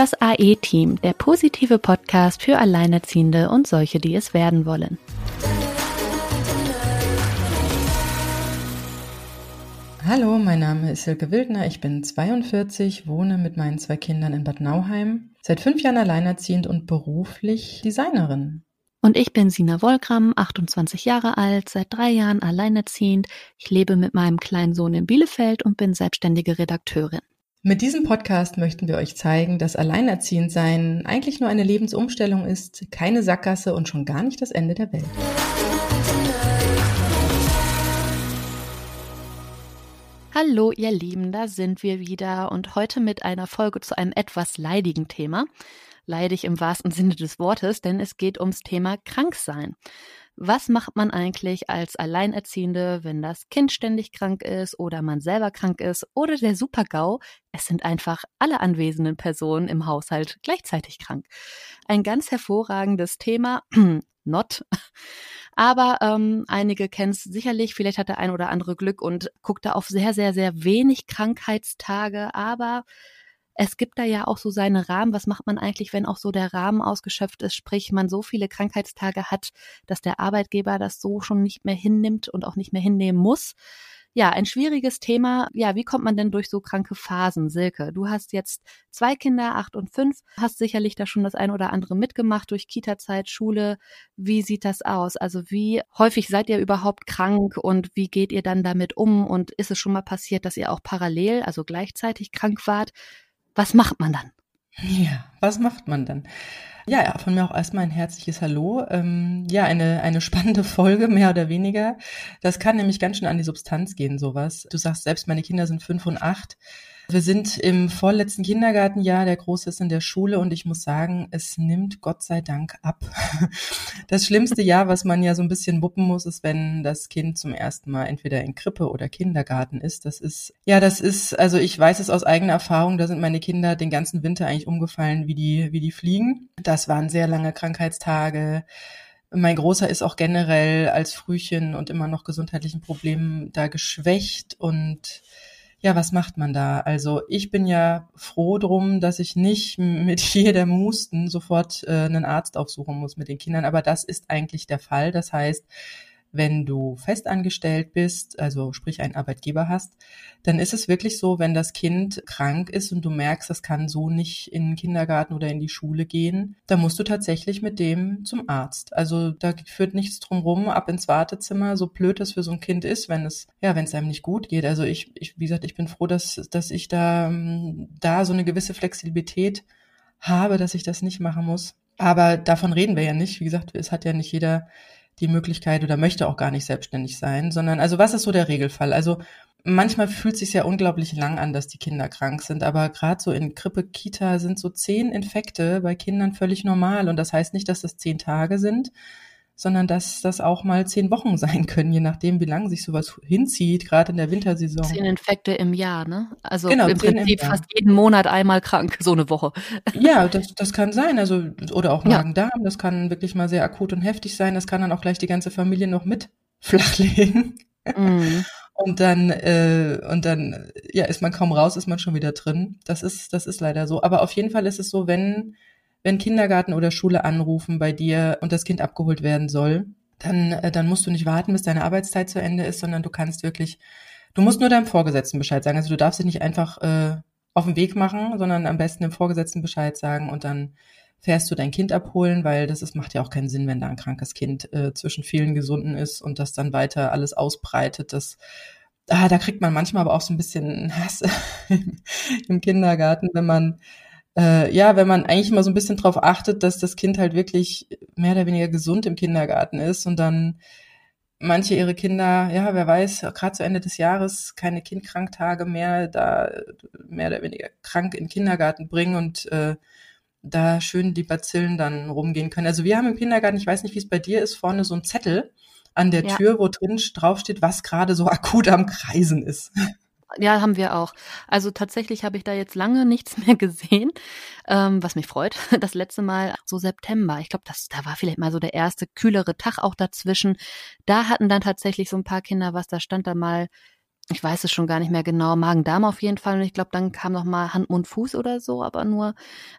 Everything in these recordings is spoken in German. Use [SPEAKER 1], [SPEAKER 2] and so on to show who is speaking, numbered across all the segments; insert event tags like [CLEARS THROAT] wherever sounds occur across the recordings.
[SPEAKER 1] Das AE-Team, der positive Podcast für Alleinerziehende und solche, die es werden wollen.
[SPEAKER 2] Hallo, mein Name ist Silke Wildner, ich bin 42, wohne mit meinen zwei Kindern in Bad Nauheim, seit fünf Jahren alleinerziehend und beruflich Designerin.
[SPEAKER 1] Und ich bin Sina Wolgram, 28 Jahre alt, seit drei Jahren alleinerziehend. Ich lebe mit meinem kleinen Sohn in Bielefeld und bin selbstständige Redakteurin.
[SPEAKER 2] Mit diesem Podcast möchten wir euch zeigen, dass Alleinerziehendsein eigentlich nur eine Lebensumstellung ist, keine Sackgasse und schon gar nicht das Ende der Welt.
[SPEAKER 1] Hallo ihr Lieben, da sind wir wieder und heute mit einer Folge zu einem etwas leidigen Thema leidig im wahrsten Sinne des Wortes, denn es geht ums Thema Kranksein. Was macht man eigentlich als Alleinerziehende, wenn das Kind ständig krank ist oder man selber krank ist oder der Super-GAU? Es sind einfach alle anwesenden Personen im Haushalt gleichzeitig krank. Ein ganz hervorragendes Thema. [CLEARS THROAT] Not. Aber ähm, einige kennen es sicherlich, vielleicht hat der ein oder andere Glück und guckt da auf sehr, sehr, sehr wenig Krankheitstage, aber es gibt da ja auch so seine Rahmen. Was macht man eigentlich, wenn auch so der Rahmen ausgeschöpft ist, sprich man so viele Krankheitstage hat, dass der Arbeitgeber das so schon nicht mehr hinnimmt und auch nicht mehr hinnehmen muss? Ja, ein schwieriges Thema. Ja, wie kommt man denn durch so kranke Phasen? Silke, du hast jetzt zwei Kinder, acht und fünf, hast sicherlich da schon das ein oder andere mitgemacht durch Kita-Zeit, Schule. Wie sieht das aus? Also wie häufig seid ihr überhaupt krank und wie geht ihr dann damit um? Und ist es schon mal passiert, dass ihr auch parallel, also gleichzeitig krank wart? Was macht man dann?
[SPEAKER 2] Ja, was macht man dann? Ja, ja, von mir auch erstmal ein herzliches Hallo. Ähm, ja, eine, eine [LAUGHS] spannende Folge, mehr oder weniger. Das kann nämlich ganz schön an die Substanz gehen, sowas. Du sagst selbst, meine Kinder sind fünf und acht. Wir sind im vorletzten Kindergartenjahr, der Große ist in der Schule und ich muss sagen, es nimmt Gott sei Dank ab. [LAUGHS] Das schlimmste Jahr, was man ja so ein bisschen wuppen muss, ist, wenn das Kind zum ersten Mal entweder in Krippe oder Kindergarten ist. Das ist, ja, das ist, also ich weiß es aus eigener Erfahrung, da sind meine Kinder den ganzen Winter eigentlich umgefallen wie die, wie die Fliegen. Das waren sehr lange Krankheitstage. Mein Großer ist auch generell als Frühchen und immer noch gesundheitlichen Problemen da geschwächt und ja, was macht man da? Also ich bin ja froh drum, dass ich nicht [LAUGHS] mit jedem Husten sofort äh, einen Arzt aufsuchen muss mit den Kindern, aber das ist eigentlich der Fall. Das heißt, wenn du festangestellt bist, also sprich einen Arbeitgeber hast, dann ist es wirklich so, wenn das Kind krank ist und du merkst, das kann so nicht in den Kindergarten oder in die Schule gehen, dann musst du tatsächlich mit dem zum Arzt. Also da führt nichts drum rum, ab ins Wartezimmer, so blöd das für so ein Kind ist, wenn es, ja, wenn es einem nicht gut geht. Also ich, ich wie gesagt, ich bin froh, dass, dass ich da, da so eine gewisse Flexibilität habe, dass ich das nicht machen muss. Aber davon reden wir ja nicht. Wie gesagt, es hat ja nicht jeder die Möglichkeit oder möchte auch gar nicht selbstständig sein, sondern also was ist so der Regelfall? Also manchmal fühlt es sich ja unglaublich lang an, dass die Kinder krank sind, aber gerade so in Grippe, Kita sind so zehn Infekte bei Kindern völlig normal und das heißt nicht, dass das zehn Tage sind, sondern dass das auch mal zehn Wochen [LAUGHS] sein können, je nachdem, wie lange sich sowas hinzieht, gerade in der Wintersaison.
[SPEAKER 1] Zehn Infekte im Jahr, ne? Also genau, im Prinzip im fast jeden Monat einmal krank, so eine Woche. [LAUGHS]
[SPEAKER 2] Ja, das, das kann sein, also oder auch Magen-Darm, ja. das kann wirklich mal sehr akut und heftig sein. Das kann dann auch gleich die ganze Familie noch mit [LAUGHS] flachlegen. Mhm. Und dann, äh, und dann, ja, ist man kaum raus, ist man schon wieder drin. Das ist, das ist leider so. Aber auf jeden Fall ist es so, wenn wenn Kindergarten oder Schule anrufen bei dir und das Kind abgeholt werden soll, dann, äh, dann musst du nicht warten, bis deine Arbeitszeit zu Ende ist, sondern du kannst wirklich, du musst nur deinem Vorgesetzten Bescheid sagen. Also du darfst dich nicht einfach äh, auf den Weg machen, sondern am besten dem Vorgesetzten Bescheid sagen und dann fährst du dein Kind abholen, weil das ist, macht ja auch keinen Sinn, wenn da ein krankes Kind äh, zwischen vielen Gesunden ist und das dann weiter alles ausbreitet. Das, ah, da kriegt man manchmal aber auch so ein bisschen Hass [LAUGHS] im Kindergarten, wenn man äh, ja, wenn man eigentlich mal so ein bisschen drauf achtet, dass das Kind halt wirklich mehr oder weniger gesund im Kindergarten ist und dann manche ihre Kinder, ja, wer weiß, gerade zu Ende des Jahres keine Kindkranktage mehr, da mehr oder weniger krank in den Kindergarten bringen und äh, da schön die Bazillen dann rumgehen können. Also wir haben im Kindergarten, ich weiß nicht, wie es bei dir ist, vorne so ein Zettel an der ja. Tür, wo drin draufsteht, was gerade so [LAUGHS] akut am Kreisen ist.
[SPEAKER 1] Ja, haben wir auch. Also tatsächlich habe ich da jetzt lange nichts [LAUGHS] mehr gesehen, ähm, was mich freut. [LAUGHS] Das letzte Mal so September. Ich glaube, das da war vielleicht mal so der erste kühlere Tag auch dazwischen. Da hatten dann tatsächlich so ein paar Kinder was. Da stand da mal ich weiß es schon gar nicht mehr genau, Magen-Darm auf jeden Fall. Und ich glaube, dann kam noch mal Hand, Mund, Fuß oder so, aber nur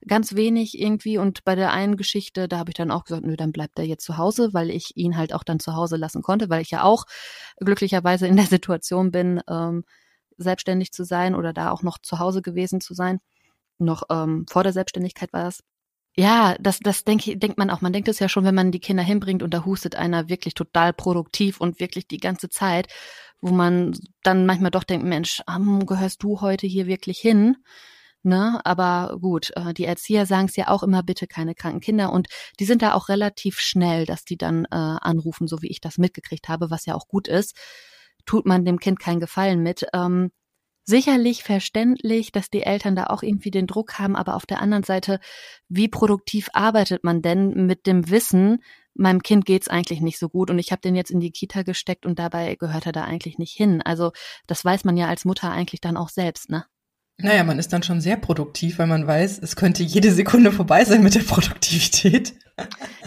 [SPEAKER 1] ganz wenig irgendwie. Und bei der einen Geschichte, da habe ich dann auch gesagt, nö, dann bleibt er jetzt zu Hause, weil ich ihn halt auch dann zu Hause lassen konnte, weil ich ja auch glücklicherweise in der Situation bin, ähm, selbstständig zu sein oder da auch noch zu Hause gewesen zu sein. Noch ähm, vor der Selbstständigkeit war das. Ja, das, das denke, denkt man auch. Man denkt es ja schon, wenn man die Kinder hinbringt und da hustet einer wirklich total produktiv und wirklich die ganze Zeit, wo man dann manchmal doch denkt, Mensch, gehörst du heute hier wirklich hin? Ne, aber gut, äh, die Erzieher sagen es ja auch immer, bitte keine kranken Kinder. Und die sind da auch relativ schnell, dass die dann äh, anrufen, so wie ich das mitgekriegt habe, was ja auch gut ist. Tut man dem Kind keinen Gefallen mit. Ähm, sicherlich verständlich, dass die Eltern da auch irgendwie den Druck haben, aber auf der anderen Seite, wie produktiv arbeitet man denn mit dem Wissen, meinem Kind geht's eigentlich nicht so gut und ich habe den jetzt in die Kita gesteckt und dabei gehört er da eigentlich nicht hin. Also das weiß man ja als Mutter eigentlich dann auch selbst, ne?
[SPEAKER 2] Naja, man ist dann schon sehr produktiv, weil man weiß, es könnte jede Sekunde vorbei sein mit der Produktivität.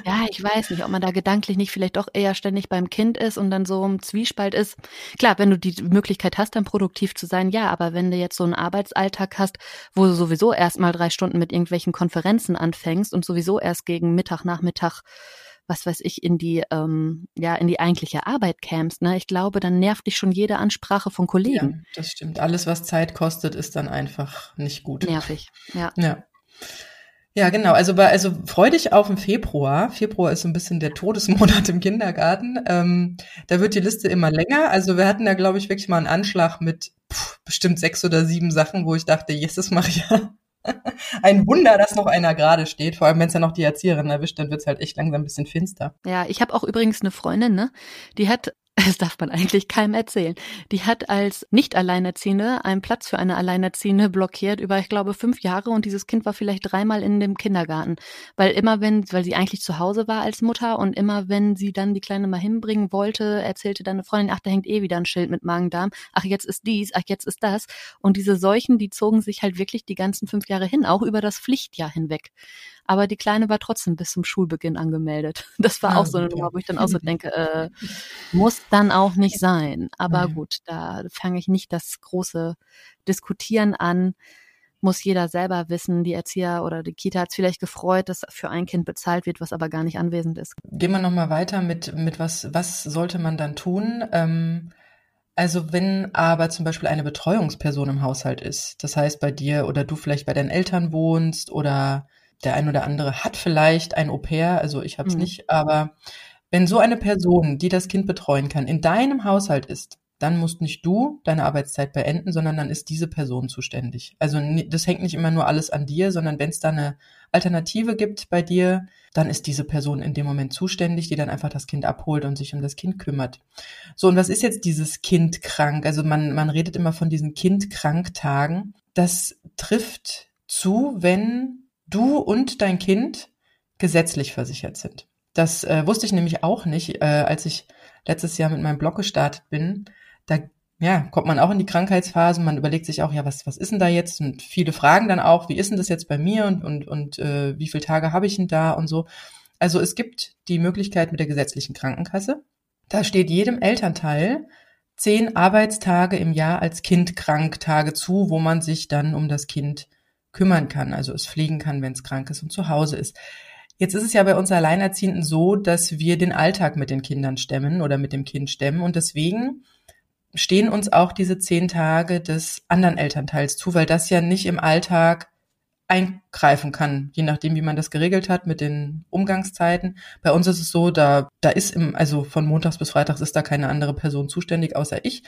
[SPEAKER 1] Ja, ich weiß nicht, ob man da gedanklich nicht vielleicht doch eher ständig beim Kind ist und dann so im Zwiespalt ist. Klar, wenn du die Möglichkeit hast, dann produktiv zu sein, ja, aber wenn du jetzt so einen Arbeitsalltag hast, wo du sowieso erst mal drei Stunden mit irgendwelchen Konferenzen anfängst und sowieso erst gegen Mittag, Nachmittag was weiß ich, in die, ähm, ja, in die eigentliche Arbeit kämst, ne? Ich glaube, dann nervt dich schon jede Ansprache von Kollegen.
[SPEAKER 2] Ja, das stimmt. Alles, was Zeit kostet, ist dann einfach nicht gut.
[SPEAKER 1] Nervig, ja.
[SPEAKER 2] Ja. Ja, genau. Also bei, also freu dich auf den Februar. Februar ist so ein bisschen der Todesmonat [LAUGHS] im Kindergarten. Ähm, da wird die Liste immer länger. Also wir hatten da, glaube ich, wirklich mal einen Anschlag mit pff, bestimmt sechs oder sieben Sachen, wo ich dachte, Jesus Maria, [LAUGHS] ein Wunder, dass noch einer gerade steht. Vor allem, wenn es ja noch die Erzieherin erwischt, dann wird es halt echt langsam ein bisschen finster.
[SPEAKER 1] Ja, ich habe auch übrigens eine Freundin, ne? Die hat [LAUGHS] das darf man eigentlich keinem erzählen. Die hat als Nicht-Alleinerziehende einen Platz für eine Alleinerziehende blockiert über, ich glaube, fünf Jahre und dieses Kind war vielleicht dreimal in dem Kindergarten. Weil immer wenn, weil sie eigentlich zu Hause war als Mutter und immer wenn sie dann die Kleine mal hinbringen wollte, erzählte dann eine Freundin, ach, da hängt eh wieder ein Schild mit Magen-Darm, ach, jetzt ist dies, ach, jetzt ist das. Und diese Seuchen, die zogen sich halt wirklich die ganzen fünf Jahre hin, auch über das Pflichtjahr hinweg aber die Kleine war trotzdem bis zum Schulbeginn angemeldet. [LAUGHS] Das war ah, auch so eine Nummer, wo ich dann auch so [LAUGHS] denke, äh, muss dann auch nicht sein. Aber gut, da fange ich nicht das große Diskutieren an. Muss jeder selber wissen, die Erzieher oder die Kita hat es vielleicht gefreut, dass für ein Kind bezahlt wird, was aber gar nicht anwesend ist.
[SPEAKER 2] Gehen wir nochmal weiter mit, mit was, was sollte man dann tun? Ähm, also wenn aber zum Beispiel eine Betreuungsperson im Haushalt ist, das heißt bei dir oder du vielleicht bei deinen Eltern wohnst oder der ein oder andere hat vielleicht ein Au-pair, also ich habe es mhm. nicht, aber wenn so eine Person, die das Kind betreuen kann, in deinem Haushalt ist, dann musst nicht du deine Arbeitszeit beenden, sondern dann ist diese Person zuständig. Also das hängt nicht immer nur alles an dir, sondern wenn es da eine Alternative gibt bei dir, dann ist diese Person in dem Moment zuständig, die dann einfach das Kind abholt und sich um das Kind kümmert. So, und was ist jetzt dieses Kind krank? Also man, man redet immer von diesen Kind-Krank-Tagen. Das trifft zu, wenn du und dein Kind gesetzlich versichert sind. Das äh, wusste ich nämlich auch nicht, äh, als ich letztes Jahr mit meinem Blog gestartet bin. Da ja, kommt man auch in die Krankheitsphase, man überlegt sich auch, ja, was, was ist denn da jetzt? Und viele fragen dann auch, wie ist denn das jetzt bei mir und, und, und äh, wie viele Tage habe ich denn da und so. Also es gibt die Möglichkeit mit der gesetzlichen Krankenkasse. Da steht jedem Elternteil zehn Arbeitstage im Jahr als Kindkranktage zu, wo man sich dann um das Kind kümmern kann, also es pflegen kann, wenn es krank ist und zu Hause ist. Jetzt ist es ja bei uns Alleinerziehenden so, dass wir den Alltag mit den Kindern stemmen oder mit dem Kind stemmen und deswegen stehen uns auch diese zehn Tage des anderen Elternteils zu, weil das ja nicht im Alltag eingreifen kann, je nachdem, wie man das geregelt hat mit den Umgangszeiten. Bei uns ist es so, da, da ist im, also von montags bis freitags ist da keine andere Person zuständig, außer ich.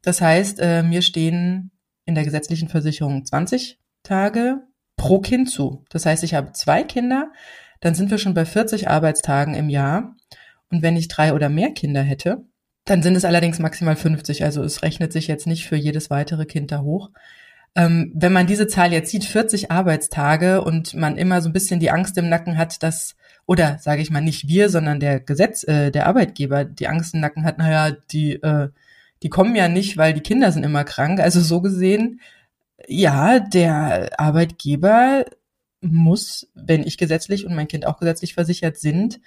[SPEAKER 2] Das heißt, äh, mir stehen in der gesetzlichen Versicherung 20 Tage pro Kind zu. Das heißt, ich habe zwei Kinder, dann sind wir schon bei 40 Arbeitstagen im Jahr. Und wenn ich drei oder mehr Kinder hätte, dann sind es allerdings maximal 50. Also es rechnet sich jetzt nicht für jedes weitere Kind da hoch. Ähm, wenn man diese Zahl jetzt sieht, 40 Arbeitstage und man immer so ein bisschen die Angst im Nacken hat, dass, oder sage ich mal nicht wir, sondern der Gesetz, äh, der Arbeitgeber die Angst im Nacken hat, naja, die, äh, die kommen ja nicht, weil die Kinder sind immer krank. Also so gesehen ja, der Arbeitgeber muss, wenn ich gesetzlich und mein Kind auch gesetzlich versichert sind,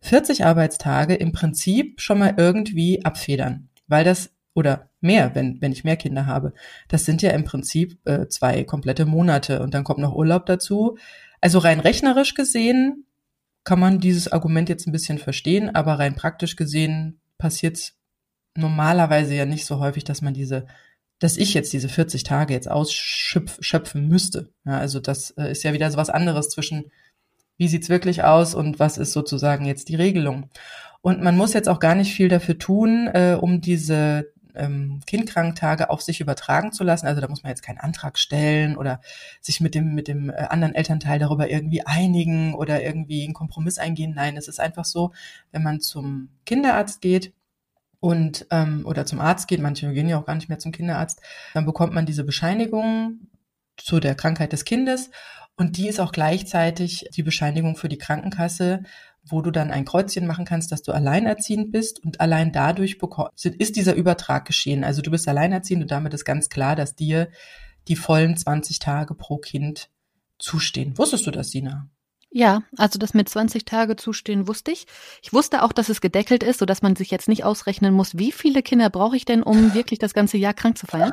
[SPEAKER 2] 40 Arbeitstage im Prinzip schon mal irgendwie abfedern, weil das oder mehr, wenn, wenn ich mehr Kinder habe. Das sind ja im Prinzip äh, zwei komplette Monate und dann kommt noch Urlaub dazu. Also rein rechnerisch gesehen kann man dieses Argument jetzt ein bisschen verstehen, aber rein praktisch gesehen passiert normalerweise ja nicht so häufig, dass man diese, dass ich jetzt diese 40 Tage jetzt ausschöpfen müsste. Ja, also das äh, ist ja wieder so was anderes zwischen, wie sieht's wirklich aus und was ist sozusagen jetzt die Regelung. Und man muss jetzt auch gar nicht viel dafür tun, äh, um diese ähm, Kindkranktage auf sich übertragen zu lassen. Also da muss man jetzt keinen Antrag stellen oder sich mit dem, mit dem äh, anderen Elternteil darüber irgendwie einigen oder irgendwie einen Kompromiss eingehen. Nein, es ist einfach so, wenn man zum Kinderarzt geht, und ähm, oder zum Arzt geht, manche gehen ja auch gar nicht mehr zum Kinderarzt, dann bekommt man diese Bescheinigung zu der Krankheit des Kindes und die ist auch gleichzeitig die Bescheinigung für die Krankenkasse, wo du dann ein Kreuzchen machen kannst, dass du alleinerziehend bist und allein dadurch ist dieser Übertrag geschehen. Also du bist alleinerziehend und damit ist ganz klar, dass dir die vollen 20 Tage pro Kind zustehen. Wusstest du das, Sina?
[SPEAKER 1] Ja, also das mit 20 Tage zustehen wusste ich. Ich wusste auch, dass es gedeckelt ist, sodass man sich jetzt nicht ausrechnen muss, wie viele Kinder brauche ich denn, um [LAUGHS] wirklich das ganze Jahr krank zu feiern.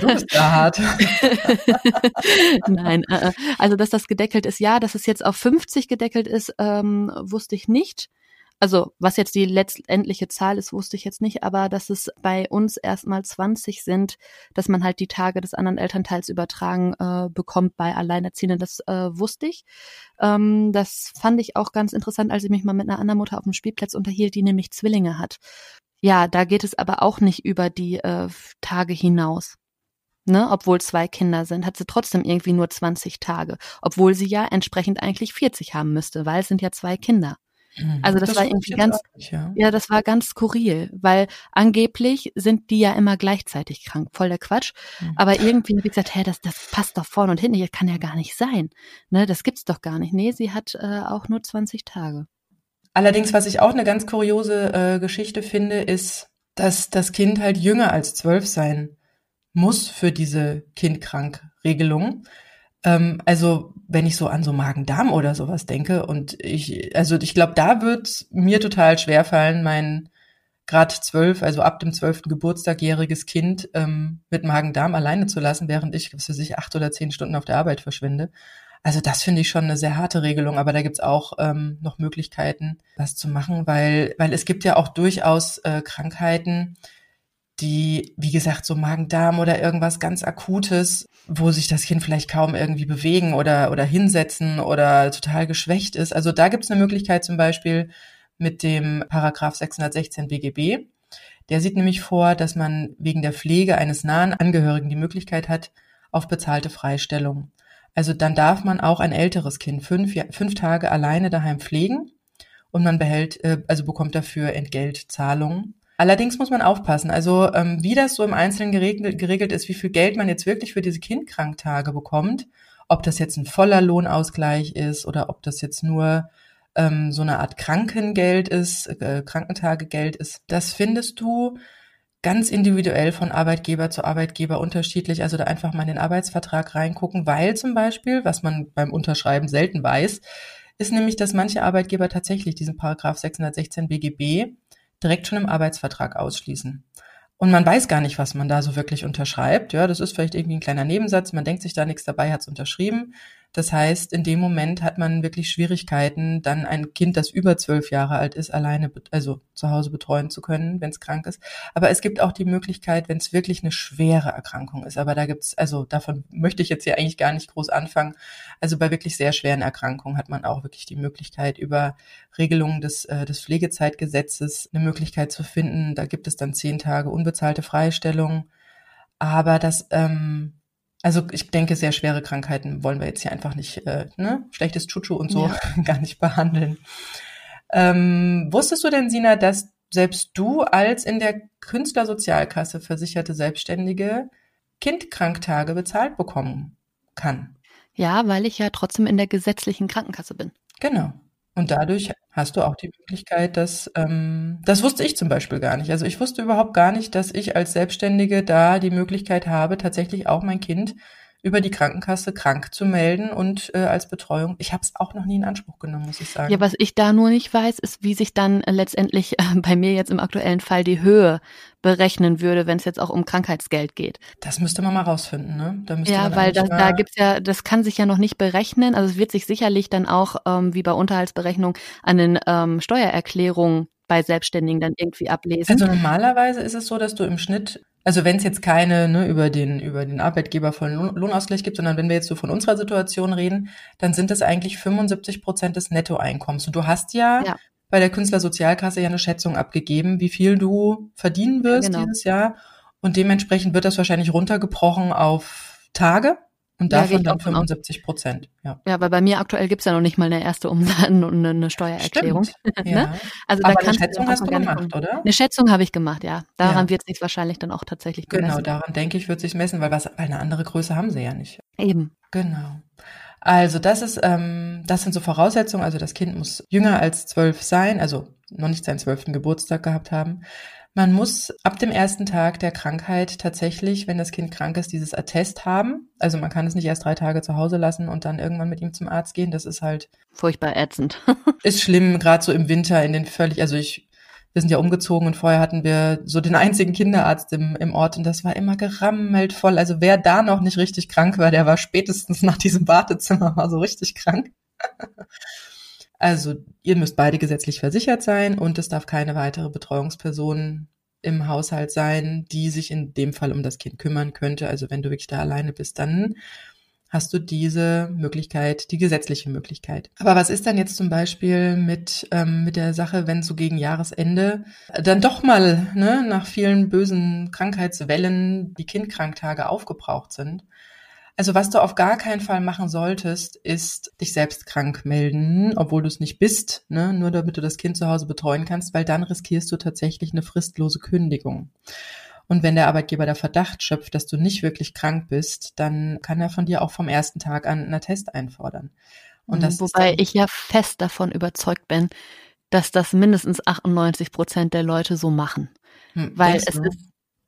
[SPEAKER 2] Du bist da hart. [LAUGHS]
[SPEAKER 1] Nein, äh, äh, also dass das gedeckelt ist, ja, dass es jetzt auf 50 gedeckelt ist, ähm, wusste ich nicht. Also was jetzt die letztendliche Zahl ist, wusste ich jetzt nicht, aber dass es bei uns erstmal 20 sind, dass man halt die Tage des anderen Elternteils übertragen äh, bekommt bei Alleinerziehenden, das äh, wusste ich. Ähm, das fand ich auch ganz interessant, als ich mich mal mit einer anderen Mutter auf dem Spielplatz unterhielt, die nämlich Zwillinge hat. Ja, da geht es aber auch nicht über die äh, Tage hinaus. Ne, obwohl zwei Kinder sind, hat sie trotzdem irgendwie nur 20 Tage, obwohl sie ja entsprechend eigentlich 40 haben müsste, weil es sind ja zwei Kinder. Mhm. Also das, das war irgendwie ganz, nicht, ja. ja. das war ganz skurril, weil angeblich sind die ja immer gleichzeitig krank, voll der Quatsch. Mhm. Aber irgendwie habe ich gesagt, hä, das, das passt doch vorne und hinten, das kann ja gar nicht sein. Ne, das gibt's doch gar nicht. Nee, sie hat äh, auch nur 20 Tage.
[SPEAKER 2] Allerdings, was ich auch eine ganz kuriose äh, Geschichte finde, ist, dass das Kind halt jünger als zwölf sein muss für diese Kindkrank-Regelung. Ähm, also wenn ich so an so Magen-Darm oder sowas denke und ich, also ich glaube, da wird mir total schwer fallen, mein gerade zwölf, also ab dem zwölften Geburtstag jähriges Kind ähm, mit Magen-Darm alleine zu lassen, während ich, was weiß ich, acht oder zehn Stunden auf der Arbeit verschwinde. Also das finde ich schon eine sehr harte Regelung, aber da gibt's auch ähm, noch Möglichkeiten, das zu machen, weil, weil es gibt ja auch durchaus äh, Krankheiten, die, wie gesagt, so Magen-Darm oder irgendwas ganz Akutes, wo sich das Kind vielleicht kaum irgendwie bewegen oder, oder hinsetzen oder total geschwächt ist. Also da gibt es eine Möglichkeit zum Beispiel mit dem Paragraph 616 BGB. Der sieht nämlich vor, dass man wegen der Pflege eines nahen Angehörigen die Möglichkeit hat auf bezahlte Freistellung. Also dann darf man auch ein älteres Kind fünf, fünf Tage alleine daheim pflegen und man behält, äh, also bekommt dafür Entgeltzahlungen. Allerdings muss man aufpassen, also ähm, wie das so im Einzelnen geregelt, geregelt ist, wie viel Geld man jetzt wirklich für diese Kindkranktage bekommt, ob das jetzt ein voller Lohnausgleich ist oder ob das jetzt nur ähm, so eine Art Krankengeld ist, äh, Krankentagegeld ist, das findest du ganz individuell von Arbeitgeber zu Arbeitgeber unterschiedlich. Also da einfach mal in den Arbeitsvertrag reingucken, weil zum Beispiel, was man beim Unterschreiben selten weiß, ist nämlich, dass manche Arbeitgeber tatsächlich diesen Paragraph 616 BGB direkt schon im Arbeitsvertrag ausschließen. Und man weiß gar nicht, was man da so wirklich unterschreibt. Ja, das ist vielleicht irgendwie ein kleiner Nebensatz. Man denkt sich da nichts dabei, hat es unterschrieben. Das heißt, in dem Moment hat man wirklich Schwierigkeiten, dann ein Kind, das über zwölf Jahre alt ist, alleine, also zu Hause betreuen zu können, wenn es krank ist. Aber es gibt auch die Möglichkeit, wenn es wirklich eine schwere Erkrankung ist. Aber da gibt's, also davon möchte ich jetzt hier eigentlich gar nicht groß anfangen. Also bei wirklich sehr schweren Erkrankungen hat man auch wirklich die Möglichkeit, über Regelungen des, äh, des Pflegezeitgesetzes eine Möglichkeit zu finden. Da gibt es dann zehn Tage unbezahlte Freistellung. Aber das ähm, also ich denke, sehr schwere Krankheiten wollen wir jetzt hier einfach nicht, äh, ne? Schlechtes Chuchu und so ja. [LAUGHS] gar nicht behandeln. Ähm, wusstest du denn, Sina, dass selbst du als in der Künstlersozialkasse versicherte Selbstständige Kindkranktage bezahlt bekommen kann?
[SPEAKER 1] Ja, weil ich ja trotzdem in der gesetzlichen Krankenkasse bin.
[SPEAKER 2] Genau. Und dadurch hast du auch die Möglichkeit, dass, ähm, das wusste ich zum Beispiel gar nicht. Also ich wusste überhaupt gar nicht, dass ich als Selbstständige da die Möglichkeit habe, tatsächlich auch mein Kind über die Krankenkasse krank zu melden und äh, als Betreuung. Ich habe es auch noch nie in Anspruch genommen, muss ich sagen.
[SPEAKER 1] Ja, was ich da nur nicht weiß, ist, wie sich dann äh, letztendlich äh, [LAUGHS] bei mir jetzt im aktuellen Fall die Höhe berechnen würde, wenn es jetzt auch um Krankheitsgeld geht.
[SPEAKER 2] Das müsste man mal rausfinden, ne?
[SPEAKER 1] Da ja, weil das, da gibt's ja, das kann sich ja noch nicht berechnen. Also es wird sich sicherlich dann auch ähm, wie bei Unterhaltsberechnung an den ähm, Steuererklärungen bei Selbstständigen dann irgendwie ablesen.
[SPEAKER 2] Also normalerweise ist es so, dass du im Schnitt also wenn es jetzt keine ne, über den über den Arbeitgeber vollen Lohnausgleich gibt, sondern wenn wir jetzt so von unserer Situation reden, dann sind es eigentlich 75 Prozent des Nettoeinkommens. Und du hast ja, ja, bei der Künstlersozialkasse ja eine Schätzung abgegeben, wie viel du verdienen wirst genau. dieses Jahr. Und dementsprechend wird das wahrscheinlich runtergebrochen auf Tage. Und davon ja, dann 75 Prozent.
[SPEAKER 1] Ja. ja, weil bei mir aktuell gibt's ja noch nicht mal eine erste Umsatz und eine Steuererklärung.
[SPEAKER 2] Stimmt, [LAUGHS] ne? ja. also da Aber eine Schätzung hast du gemacht, kommen. oder?
[SPEAKER 1] Eine Schätzung habe ich gemacht, ja. Daran ja. wird sich wahrscheinlich dann auch tatsächlich
[SPEAKER 2] genau, gemessen. Genau, daran denke ich, wird sich messen, weil was, weil eine andere Größe haben sie ja nicht.
[SPEAKER 1] Eben.
[SPEAKER 2] Genau. Also das ist, ähm, das sind so Voraussetzungen. Also das Kind muss jünger als zwölf sein, also noch nicht seinen zwölften Geburtstag gehabt haben. Man muss ab dem ersten Tag der Krankheit tatsächlich, wenn das Kind krank ist, dieses Attest haben. Also man kann es nicht erst drei Tage zu Hause lassen und dann irgendwann mit ihm zum Arzt gehen. Das ist halt
[SPEAKER 1] furchtbar ätzend.
[SPEAKER 2] ist schlimm, gerade so im Winter in den völlig, also ich, wir sind ja umgezogen und vorher hatten wir so den einzigen Kinderarzt im, im Ort und das war immer gerammelt voll. Also wer da noch nicht richtig krank war, der war spätestens nach diesem Wartezimmer mal so richtig krank. [LAUGHS] Also ihr müsst beide gesetzlich versichert sein und es darf keine weitere Betreuungsperson im Haushalt sein, die sich in dem Fall um das Kind kümmern könnte. Also wenn du wirklich da alleine bist, dann hast du diese Möglichkeit, die gesetzliche Möglichkeit. Aber was ist dann jetzt zum Beispiel mit, ähm, mit der Sache, wenn so gegen Jahresende dann doch mal ne, nach vielen bösen Krankheitswellen die Kindkranktage aufgebraucht sind? Also was du auf gar keinen Fall machen solltest, ist dich selbst krank melden, obwohl du es nicht bist, ne? nur damit du das Kind zu Hause betreuen kannst, weil dann riskierst du tatsächlich eine fristlose Kündigung. Und wenn der Arbeitgeber der Verdacht schöpft, dass du nicht wirklich krank bist, dann kann er von dir auch vom ersten Tag an einen Test einfordern.
[SPEAKER 1] Und das Wobei ich ja fest davon überzeugt bin, dass das mindestens 98 Prozent der Leute so machen. Hm, weil es du? ist,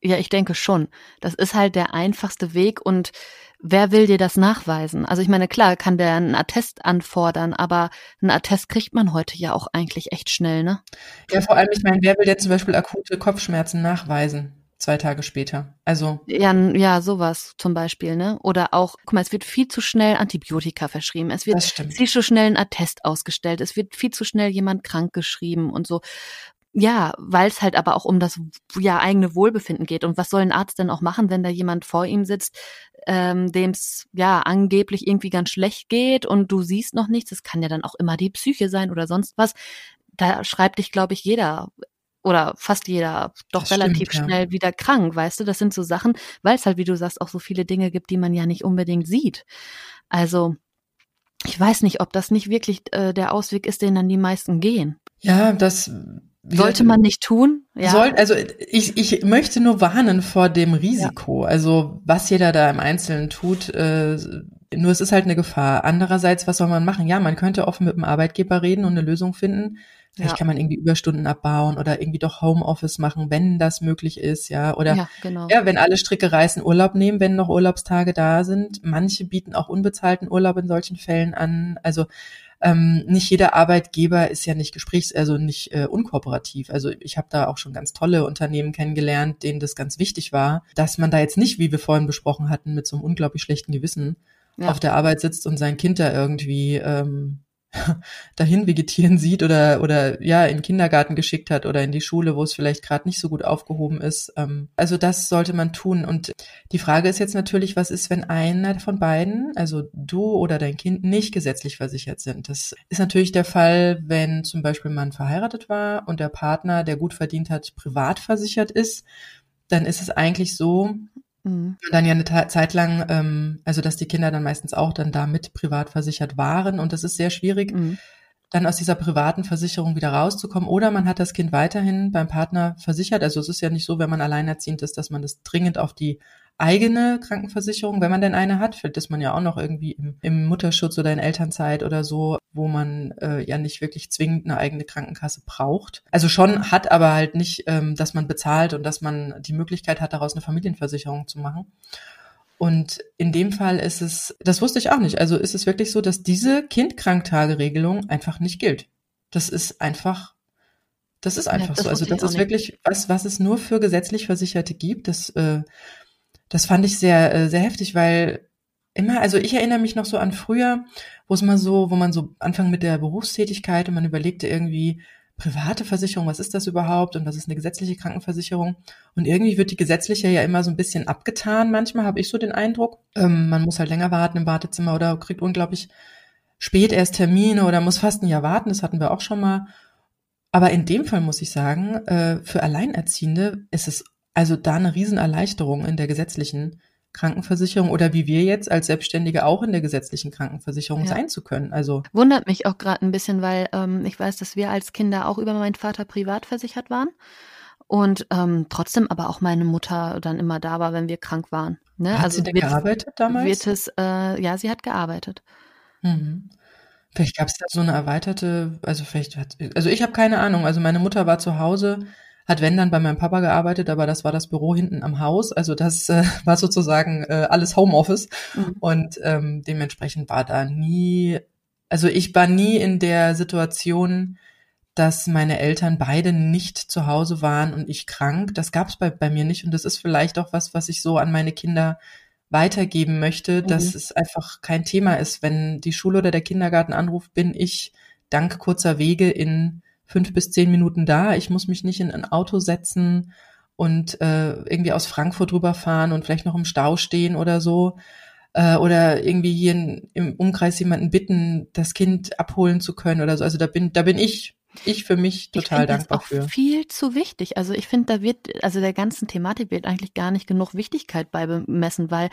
[SPEAKER 1] ja, ich denke schon. Das ist halt der einfachste Weg und wer will dir das nachweisen? Also ich meine, klar, kann der einen Attest anfordern, aber einen Attest kriegt man heute ja auch eigentlich echt schnell, ne?
[SPEAKER 2] Ja, vor allem, ich meine, wer will dir zum Beispiel akute Kopfschmerzen nachweisen? Zwei Tage später. Also.
[SPEAKER 1] Ja, ja, sowas zum Beispiel, ne? Oder auch, guck mal, es wird viel zu schnell Antibiotika verschrieben. Es wird viel zu schnell ein Attest ausgestellt. Es wird viel zu schnell jemand krank geschrieben und so. Ja, weil es halt aber auch um das ja eigene Wohlbefinden geht. Und was soll ein Arzt denn auch machen, wenn da jemand vor ihm sitzt, ähm, dem es ja angeblich irgendwie ganz schlecht geht und du siehst noch nichts? Das kann ja dann auch immer die Psyche sein oder sonst was. Da schreibt dich, glaube ich, jeder oder fast jeder doch das relativ stimmt, schnell ja. wieder krank, weißt du? Das sind so Sachen, weil es halt, wie du sagst, auch so viele Dinge gibt, die man ja nicht unbedingt sieht. Also ich weiß nicht, ob das nicht wirklich äh, der Ausweg ist, den dann die meisten gehen.
[SPEAKER 2] Ja, das
[SPEAKER 1] sollte man nicht tun?
[SPEAKER 2] Ja. Soll, also ich, ich möchte nur warnen vor dem Risiko. Ja. Also was jeder da im Einzelnen tut, äh, nur es ist halt eine Gefahr. Andererseits, was soll man machen? Ja, man könnte offen mit dem Arbeitgeber reden und eine Lösung finden. Vielleicht ja. kann man irgendwie Überstunden abbauen oder irgendwie doch Homeoffice machen, wenn das möglich ist, ja. Oder ja, genau. ja, wenn alle Stricke reißen, Urlaub nehmen, wenn noch Urlaubstage da sind. Manche bieten auch unbezahlten Urlaub in solchen Fällen an. Also ähm, nicht jeder Arbeitgeber ist ja nicht gesprächs-, also nicht äh, unkooperativ. Also ich habe da auch schon ganz tolle Unternehmen kennengelernt, denen das ganz wichtig war, dass man da jetzt nicht, wie wir vorhin besprochen hatten, mit so einem unglaublich schlechten Gewissen ja. auf der Arbeit sitzt und sein Kind da irgendwie ähm, [LAUGHS] dahin vegetieren sieht oder oder ja in den Kindergarten geschickt hat oder in die Schule, wo es vielleicht gerade nicht so gut aufgehoben ist. Ähm, also das sollte man tun. Und die Frage ist jetzt natürlich, was ist, wenn einer von beiden, also du oder dein Kind, nicht gesetzlich versichert sind? Das ist natürlich der Fall, wenn zum Beispiel man verheiratet war und der Partner, der gut verdient hat, privat versichert ist. Dann ist es eigentlich so, Mhm. Dann ja eine Zeit lang, ähm, also dass die Kinder dann meistens auch dann damit privat versichert waren und das ist sehr schwierig, mhm. dann aus dieser privaten Versicherung wieder rauszukommen. Oder man hat das Kind weiterhin beim Partner versichert. Also es ist ja nicht so, wenn man alleinerziehend ist, dass man das dringend auf die eigene Krankenversicherung, wenn man denn eine hat. Vielleicht ist man ja auch noch irgendwie im, im Mutterschutz oder in Elternzeit oder so, wo man äh, ja nicht wirklich zwingend eine eigene Krankenkasse braucht. Also schon hat, aber halt nicht, ähm, dass man bezahlt und dass man die Möglichkeit hat, daraus eine Familienversicherung zu machen. Und in dem Fall ist es, das wusste ich auch nicht, also ist es wirklich so, dass diese Kindkranktageregelung einfach nicht gilt. Das ist einfach, das ist einfach ja, das so. Also das ist wirklich was, was es nur für gesetzlich Versicherte gibt. Das, äh, das fand ich sehr, äh, sehr heftig, weil immer, also ich erinnere mich noch so an früher, wo es mal so, wo man so anfang mit der Berufstätigkeit und man überlegte irgendwie, private Versicherung, was ist das überhaupt und was ist eine gesetzliche Krankenversicherung? Und irgendwie wird die gesetzliche ja immer so ein bisschen abgetan. Manchmal habe ich so den Eindruck, ähm, man muss halt länger warten im Wartezimmer oder kriegt unglaublich spät erst Termine oder muss fast ein Jahr warten. Das hatten wir auch schon mal. Aber in dem Fall muss ich sagen, äh, für Alleinerziehende ist es also da eine Riesenerleichterung in der gesetzlichen Krankenversicherung oder wie wir jetzt als Selbstständige auch in der gesetzlichen Krankenversicherung ja. sein zu können. Also
[SPEAKER 1] wundert mich auch gerade ein bisschen, weil ähm, ich weiß, dass wir als Kinder auch über meinen Vater privat versichert waren und ähm, trotzdem aber auch meine Mutter dann immer da war, wenn wir krank waren.
[SPEAKER 2] Ne? Hat also sie denn wird, gearbeitet damals?
[SPEAKER 1] Wird es, äh, ja, sie hat gearbeitet.
[SPEAKER 2] Mhm. Vielleicht gab es da so eine erweiterte, also vielleicht hat, also ich habe keine Ahnung. Also meine Mutter war zu Hause hat wenn dann bei meinem Papa gearbeitet, aber das war das Büro hinten am Haus. Also das äh, [LAUGHS] war sozusagen äh, alles Homeoffice. Mhm. Und ähm, dementsprechend war da nie, also ich war nie in der Situation, dass meine Eltern beide nicht zu Hause waren und ich krank. Das gab es bei, bei mir nicht. Und das ist vielleicht auch was, was ich so an meine Kinder weitergeben möchte, mhm. dass es einfach kein Thema ist. Wenn die Schule oder der Kindergarten anruft, bin ich dank kurzer Wege in fünf bis zehn Minuten da. Ich muss mich nicht in ein Auto setzen und äh, irgendwie aus Frankfurt rüberfahren und vielleicht noch im Stau stehen oder so. Äh, oder irgendwie hier in, im Umkreis jemanden bitten, das Kind abholen zu können oder so. Also da bin, da bin ich ich für mich total ich dankbar
[SPEAKER 1] das
[SPEAKER 2] auch für.
[SPEAKER 1] Viel zu wichtig. Also ich finde, da wird, also der ganzen Thematik wird eigentlich gar nicht genug Wichtigkeit beibemessen, weil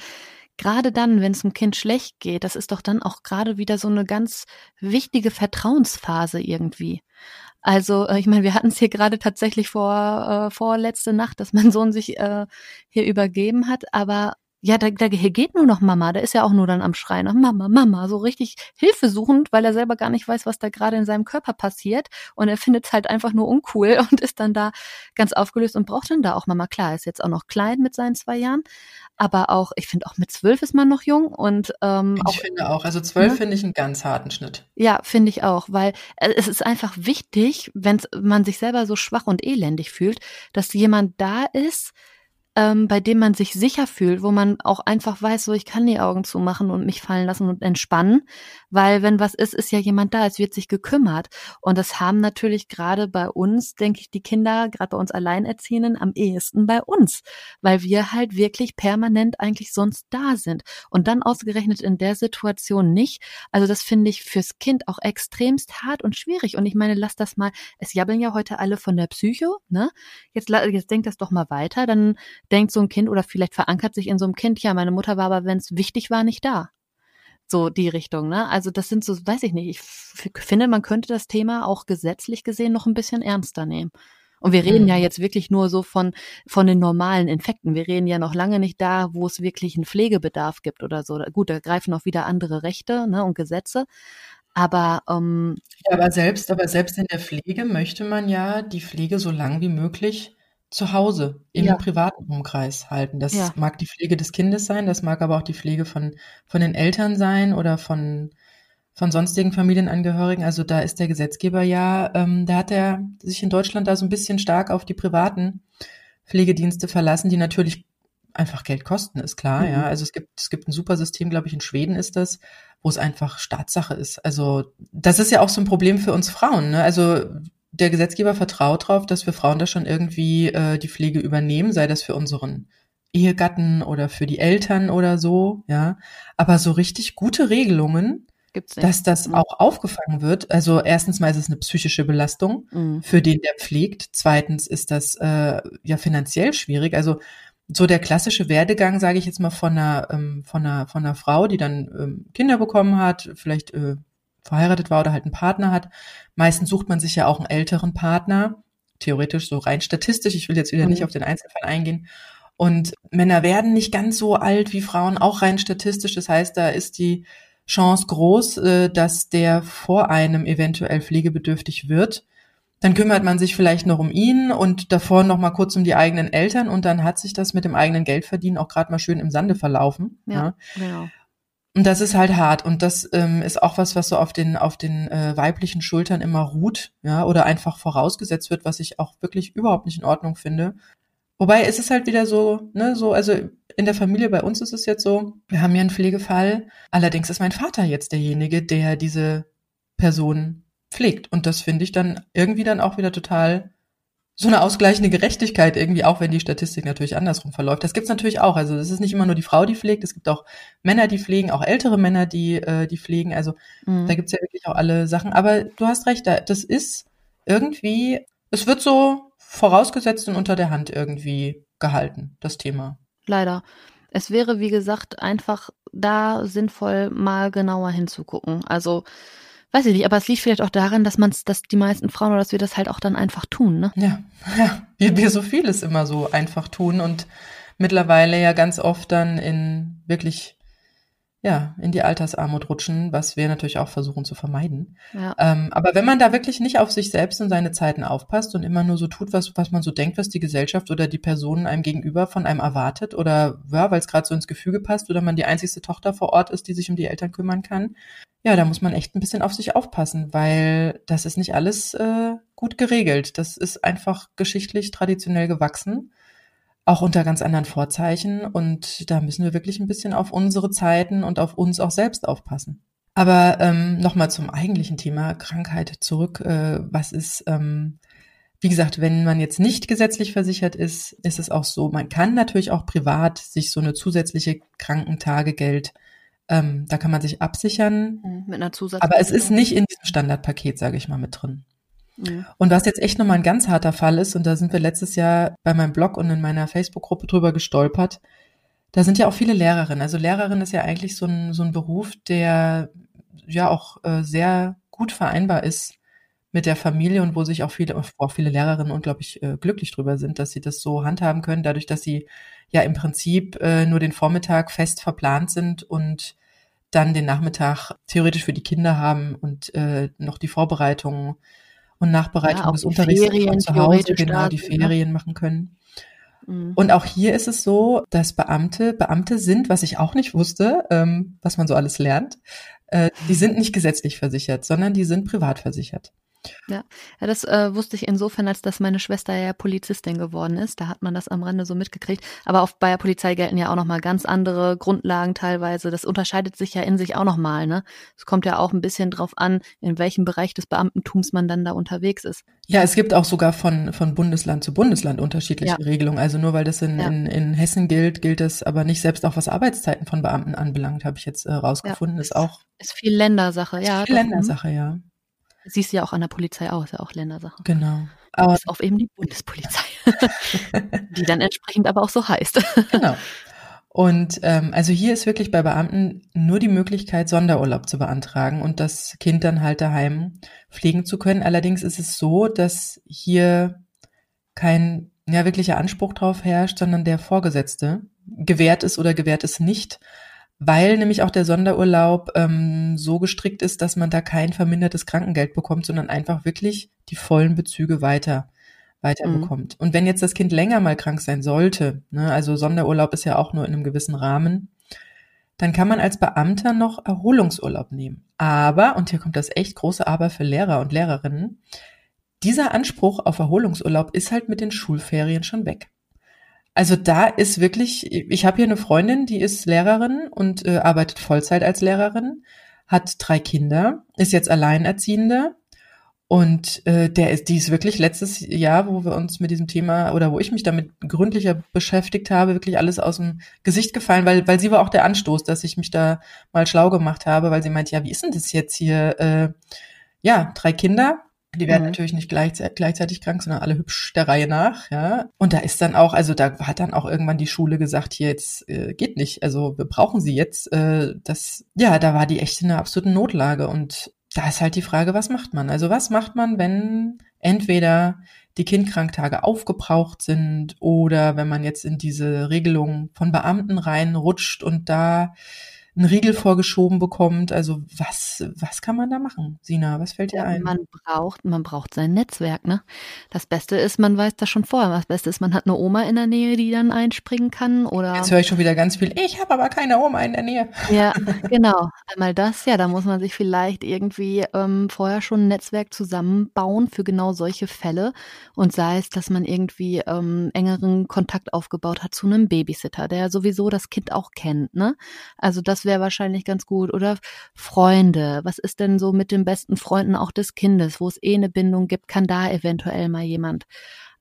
[SPEAKER 1] gerade dann, wenn es dem Kind schlecht geht, das ist doch dann auch gerade wieder so eine ganz wichtige Vertrauensphase irgendwie. Also äh, ich meine, wir hatten es hier gerade tatsächlich vor, äh, vor letzte Nacht, dass mein Sohn sich äh, hier übergeben hat, aber ja, da, da geht nur noch Mama. Der ist ja auch nur dann am Schreien nach Mama, Mama, so richtig hilfesuchend, weil er selber gar nicht weiß, was da gerade in seinem Körper passiert. Und er findet es halt einfach nur uncool [LAUGHS] und ist dann da ganz aufgelöst und braucht dann da auch Mama. Klar, er ist jetzt auch noch klein mit seinen zwei Jahren, aber auch, ich finde auch mit zwölf ist man noch jung und ähm,
[SPEAKER 2] ich auch, finde auch, also zwölf ne? finde ich einen ganz harten Schnitt.
[SPEAKER 1] Ja, finde ich auch, weil es ist einfach wichtig, wenn man sich selber so schwach und elendig fühlt, dass jemand da ist, ähm, bei dem man sich sicher fühlt, wo man auch einfach weiß, so ich kann die Augen zumachen und mich fallen lassen und entspannen, weil wenn was ist, ist ja jemand da, es wird sich gekümmert und das haben natürlich gerade bei uns, denke ich, die Kinder, gerade bei uns Alleinerziehenden am ehesten bei uns, weil wir halt wirklich permanent eigentlich sonst da sind und dann ausgerechnet in der Situation nicht. Also das finde ich fürs Kind auch extremst hart und schwierig und ich meine, lass das mal, es jabbeln ja heute alle von der Psycho, ne? Jetzt, jetzt denkt das doch mal weiter, dann denkt so ein Kind oder vielleicht verankert sich in so einem Kind, ja, meine Mutter war aber, wenn es wichtig war, nicht da. So die Richtung, ne? Also das sind so, weiß ich nicht, ich finde, man könnte das Thema auch gesetzlich gesehen noch ein bisschen ernster nehmen. Und wir reden mhm. ja jetzt wirklich nur so von, von den normalen Infekten. Wir reden ja noch lange nicht da, wo es wirklich einen Pflegebedarf gibt oder so. Gut, da greifen auch wieder andere Rechte ne, und Gesetze. Aber, ähm,
[SPEAKER 2] ja, aber selbst, aber selbst in der Pflege möchte man ja die Pflege so lang wie möglich zu Hause im ja. privaten Umkreis halten. Das ja. mag die Pflege des Kindes sein, das mag aber auch die Pflege von, von den Eltern sein oder von, von sonstigen Familienangehörigen. Also da ist der Gesetzgeber ja, ähm, da hat er sich in Deutschland da so ein bisschen stark auf die privaten Pflegedienste verlassen, die natürlich einfach Geld kosten, ist klar, mhm. ja. Also es gibt, es gibt ein super System, glaube ich, in Schweden ist das, wo es einfach Staatssache ist. Also das ist ja auch so ein Problem für uns Frauen, ne? Also der Gesetzgeber vertraut darauf, dass wir Frauen da schon irgendwie äh, die Pflege übernehmen, sei das für unseren Ehegatten oder für die Eltern oder so, ja. Aber so richtig gute Regelungen, dass das mhm. auch aufgefangen wird. Also erstens mal ist es eine psychische Belastung mhm. für den, der pflegt. Zweitens ist das äh, ja finanziell schwierig. Also so der klassische Werdegang, sage ich jetzt mal, von einer, ähm, von einer, von einer Frau, die dann ähm, Kinder bekommen hat, vielleicht äh, verheiratet war oder halt einen Partner hat. Meistens sucht man sich ja auch einen älteren Partner, theoretisch so rein statistisch. Ich will jetzt wieder mhm. nicht auf den Einzelfall eingehen. Und Männer werden nicht ganz so alt wie Frauen, auch rein statistisch. Das heißt, da ist die Chance groß, äh, dass der vor einem eventuell pflegebedürftig wird. dann kümmert man sich vielleicht noch um ihn und davor noch mal kurz um die eigenen Eltern und dann hat sich das mit dem eigenen Geldverdienen auch gerade mal schön im Sande verlaufen. Ja, ja. genau. Und das ist halt hart und das ähm, ist auch was, was so auf den auf den äh, weiblichen Schultern immer ruht, ja, oder einfach vorausgesetzt wird, was ich auch wirklich überhaupt nicht in Ordnung finde. Wobei es ist halt wieder so, ne, so also in der Familie bei uns ist es jetzt so, wir haben hier einen Pflegefall. Allerdings ist mein Vater jetzt derjenige, der diese Person pflegt und das finde ich dann irgendwie dann auch wieder total so eine ausgleichende Gerechtigkeit irgendwie, auch wenn die Statistik natürlich andersrum verläuft. Das gibt's natürlich auch. Also es ist nicht immer nur die Frau, die pflegt, es gibt auch Männer, die pflegen, auch ältere Männer, die, äh, die pflegen. Also mhm. da gibt's ja wirklich auch alle Sachen. Aber du hast recht, da, das ist irgendwie, es wird so vorausgesetzt und unter der Hand irgendwie gehalten, das Thema.
[SPEAKER 1] Leider. Es wäre, wie gesagt, einfach da sinnvoll, mal genauer hinzugucken. Also weiß ich nicht, aber es liegt vielleicht auch daran, dass man dass die meisten Frauen oder dass wir das halt auch dann einfach tun, ne?
[SPEAKER 2] Ja, [LAUGHS] ja. Wie wir so vieles immer so einfach tun und mittlerweile ja ganz oft dann in wirklich ja, in die Altersarmut rutschen, was wir natürlich auch versuchen zu vermeiden. Ja. Ähm, aber wenn man da wirklich nicht auf sich selbst und seine Zeiten aufpasst und immer nur so tut, was, was man so denkt, was die Gesellschaft oder die Personen einem gegenüber von einem erwartet oder ja, weil es gerade so ins Gefüge passt oder man die einzigste Tochter vor Ort ist, die sich um die Eltern kümmern kann, ja, da muss man echt ein bisschen auf sich aufpassen, weil das ist nicht alles äh, gut geregelt. Das ist einfach geschichtlich traditionell gewachsen auch unter ganz anderen Vorzeichen. Und da müssen wir wirklich ein bisschen auf unsere Zeiten und auf uns auch selbst aufpassen. Aber ähm, nochmal zum eigentlichen Thema Krankheit zurück. Äh, was ist, ähm, wie gesagt, wenn man jetzt nicht gesetzlich versichert ist, ist es auch so, man kann natürlich auch privat sich so eine zusätzliche Krankentagegeld, ähm, da kann man sich absichern.
[SPEAKER 1] Mhm, mit einer Zusatz.
[SPEAKER 2] Aber es ist nicht in diesem Standardpaket, sage ich mal, mit drin. Und was jetzt echt nochmal ein ganz harter Fall ist, und da sind wir letztes Jahr bei meinem Blog und in meiner Facebook-Gruppe drüber gestolpert, da sind ja auch viele Lehrerinnen. Also Lehrerin ist ja eigentlich so ein, so ein Beruf, der ja auch äh, sehr gut vereinbar ist mit der Familie und wo sich auch viele, auch viele Lehrerinnen unglaublich äh, glücklich drüber sind, dass sie das so handhaben können, dadurch, dass sie ja im Prinzip äh, nur den Vormittag fest verplant sind und dann den Nachmittag theoretisch für die Kinder haben und äh, noch die Vorbereitungen und Nachbereitung ja, des Unterrichts
[SPEAKER 1] Ferien,
[SPEAKER 2] zu Hause genau die ne? Ferien ja. machen können. Mhm. Und auch hier ist es so, dass Beamte, Beamte sind, was ich auch nicht wusste, ähm, was man so alles lernt, äh, die sind nicht gesetzlich versichert, sondern die sind privat versichert.
[SPEAKER 1] Ja, ja das äh, wusste ich insofern, als dass meine Schwester ja Polizistin geworden ist. Da hat man das am Rande so mitgekriegt. Aber auf, bei der Polizei gelten ja auch nochmal ganz andere Grundlagen teilweise. Das unterscheidet sich ja in sich auch nochmal. Ne? Es kommt ja auch ein bisschen drauf an, in welchem Bereich des Beamtentums man dann da unterwegs ist.
[SPEAKER 2] Ja, es gibt auch sogar von, von Bundesland zu Bundesland unterschiedliche ja. Regelungen. Also nur weil das in, ja. in, in Hessen gilt, gilt es aber nicht selbst auch was Arbeitszeiten von Beamten anbelangt, habe ich jetzt äh, rausgefunden. Ja. Ist auch.
[SPEAKER 1] Ist viel Ländersache, ja.
[SPEAKER 2] Ist viel mhm. Ländersache, ja.
[SPEAKER 1] Siehst du ja auch an der Polizei aus, ja auch Ländersache.
[SPEAKER 2] Genau.
[SPEAKER 1] Aber Bis auf eben die Bundespolizei, [LAUGHS] die dann entsprechend aber auch so heißt.
[SPEAKER 2] genau. Und ähm, also hier ist wirklich bei Beamten nur die Möglichkeit, Sonderurlaub zu beantragen und das Kind dann halt daheim pflegen zu können. Allerdings ist es so, dass hier kein ja, wirklicher Anspruch drauf herrscht, sondern der Vorgesetzte gewährt ist oder gewährt es nicht weil nämlich auch der Sonderurlaub ähm, so gestrickt ist, dass man da kein vermindertes Krankengeld bekommt, sondern einfach wirklich die vollen Bezüge weiter weiter mhm. bekommt. Und wenn jetzt das Kind länger mal krank sein sollte, ne, also Sonderurlaub ist ja auch nur in einem gewissen Rahmen, dann kann man als Beamter noch Erholungsurlaub nehmen. Aber, und hier kommt das echt große Aber für Lehrer und Lehrerinnen, dieser Anspruch auf Erholungsurlaub ist halt mit den Schulferien schon weg. Also da ist wirklich, ich habe hier eine Freundin, die ist Lehrerin und äh, arbeitet Vollzeit als Lehrerin, hat drei Kinder, ist jetzt Alleinerziehende und äh, der ist, die ist wirklich letztes Jahr, wo wir uns mit diesem Thema oder wo ich mich damit gründlicher beschäftigt habe, wirklich alles aus dem Gesicht gefallen, weil, weil sie war auch der Anstoß, dass ich mich da mal schlau gemacht habe, weil sie meint, ja, wie ist denn das jetzt hier? Äh, ja, drei Kinder, die werden mhm. natürlich nicht gleichzeitig, gleichzeitig krank, sondern alle hübsch der Reihe nach, ja. Und da ist dann auch, also da hat dann auch irgendwann die Schule gesagt, hier jetzt äh, geht nicht, also wir brauchen sie jetzt. Äh, das, ja, da war die echt in einer absoluten Notlage. Und da ist halt die Frage, was macht man? Also was macht man, wenn entweder die Kindkranktage aufgebraucht sind oder wenn man jetzt in diese Regelung von Beamten reinrutscht und da einen Riegel vorgeschoben bekommt. Also was, was kann man da machen? Sina, was fällt dir ein?
[SPEAKER 1] Man braucht, man braucht sein Netzwerk, ne? Das Beste ist, man weiß das schon vorher. Das Beste ist, man hat eine Oma in der Nähe, die dann einspringen kann. Oder
[SPEAKER 2] Jetzt höre ich schon wieder ganz viel, ich habe aber keine Oma in der Nähe.
[SPEAKER 1] Ja, [LAUGHS] genau. Einmal das, ja, da muss man sich vielleicht irgendwie ähm, vorher schon ein Netzwerk zusammenbauen für genau solche Fälle. Und sei es, dass man irgendwie ähm, engeren Kontakt aufgebaut hat zu einem Babysitter, der sowieso das Kind auch kennt, ne? Also das wäre wahrscheinlich ganz gut. Oder Freunde. Was ist denn so mit den besten Freunden auch des Kindes, wo es eh eine Bindung gibt? Kann da eventuell mal jemand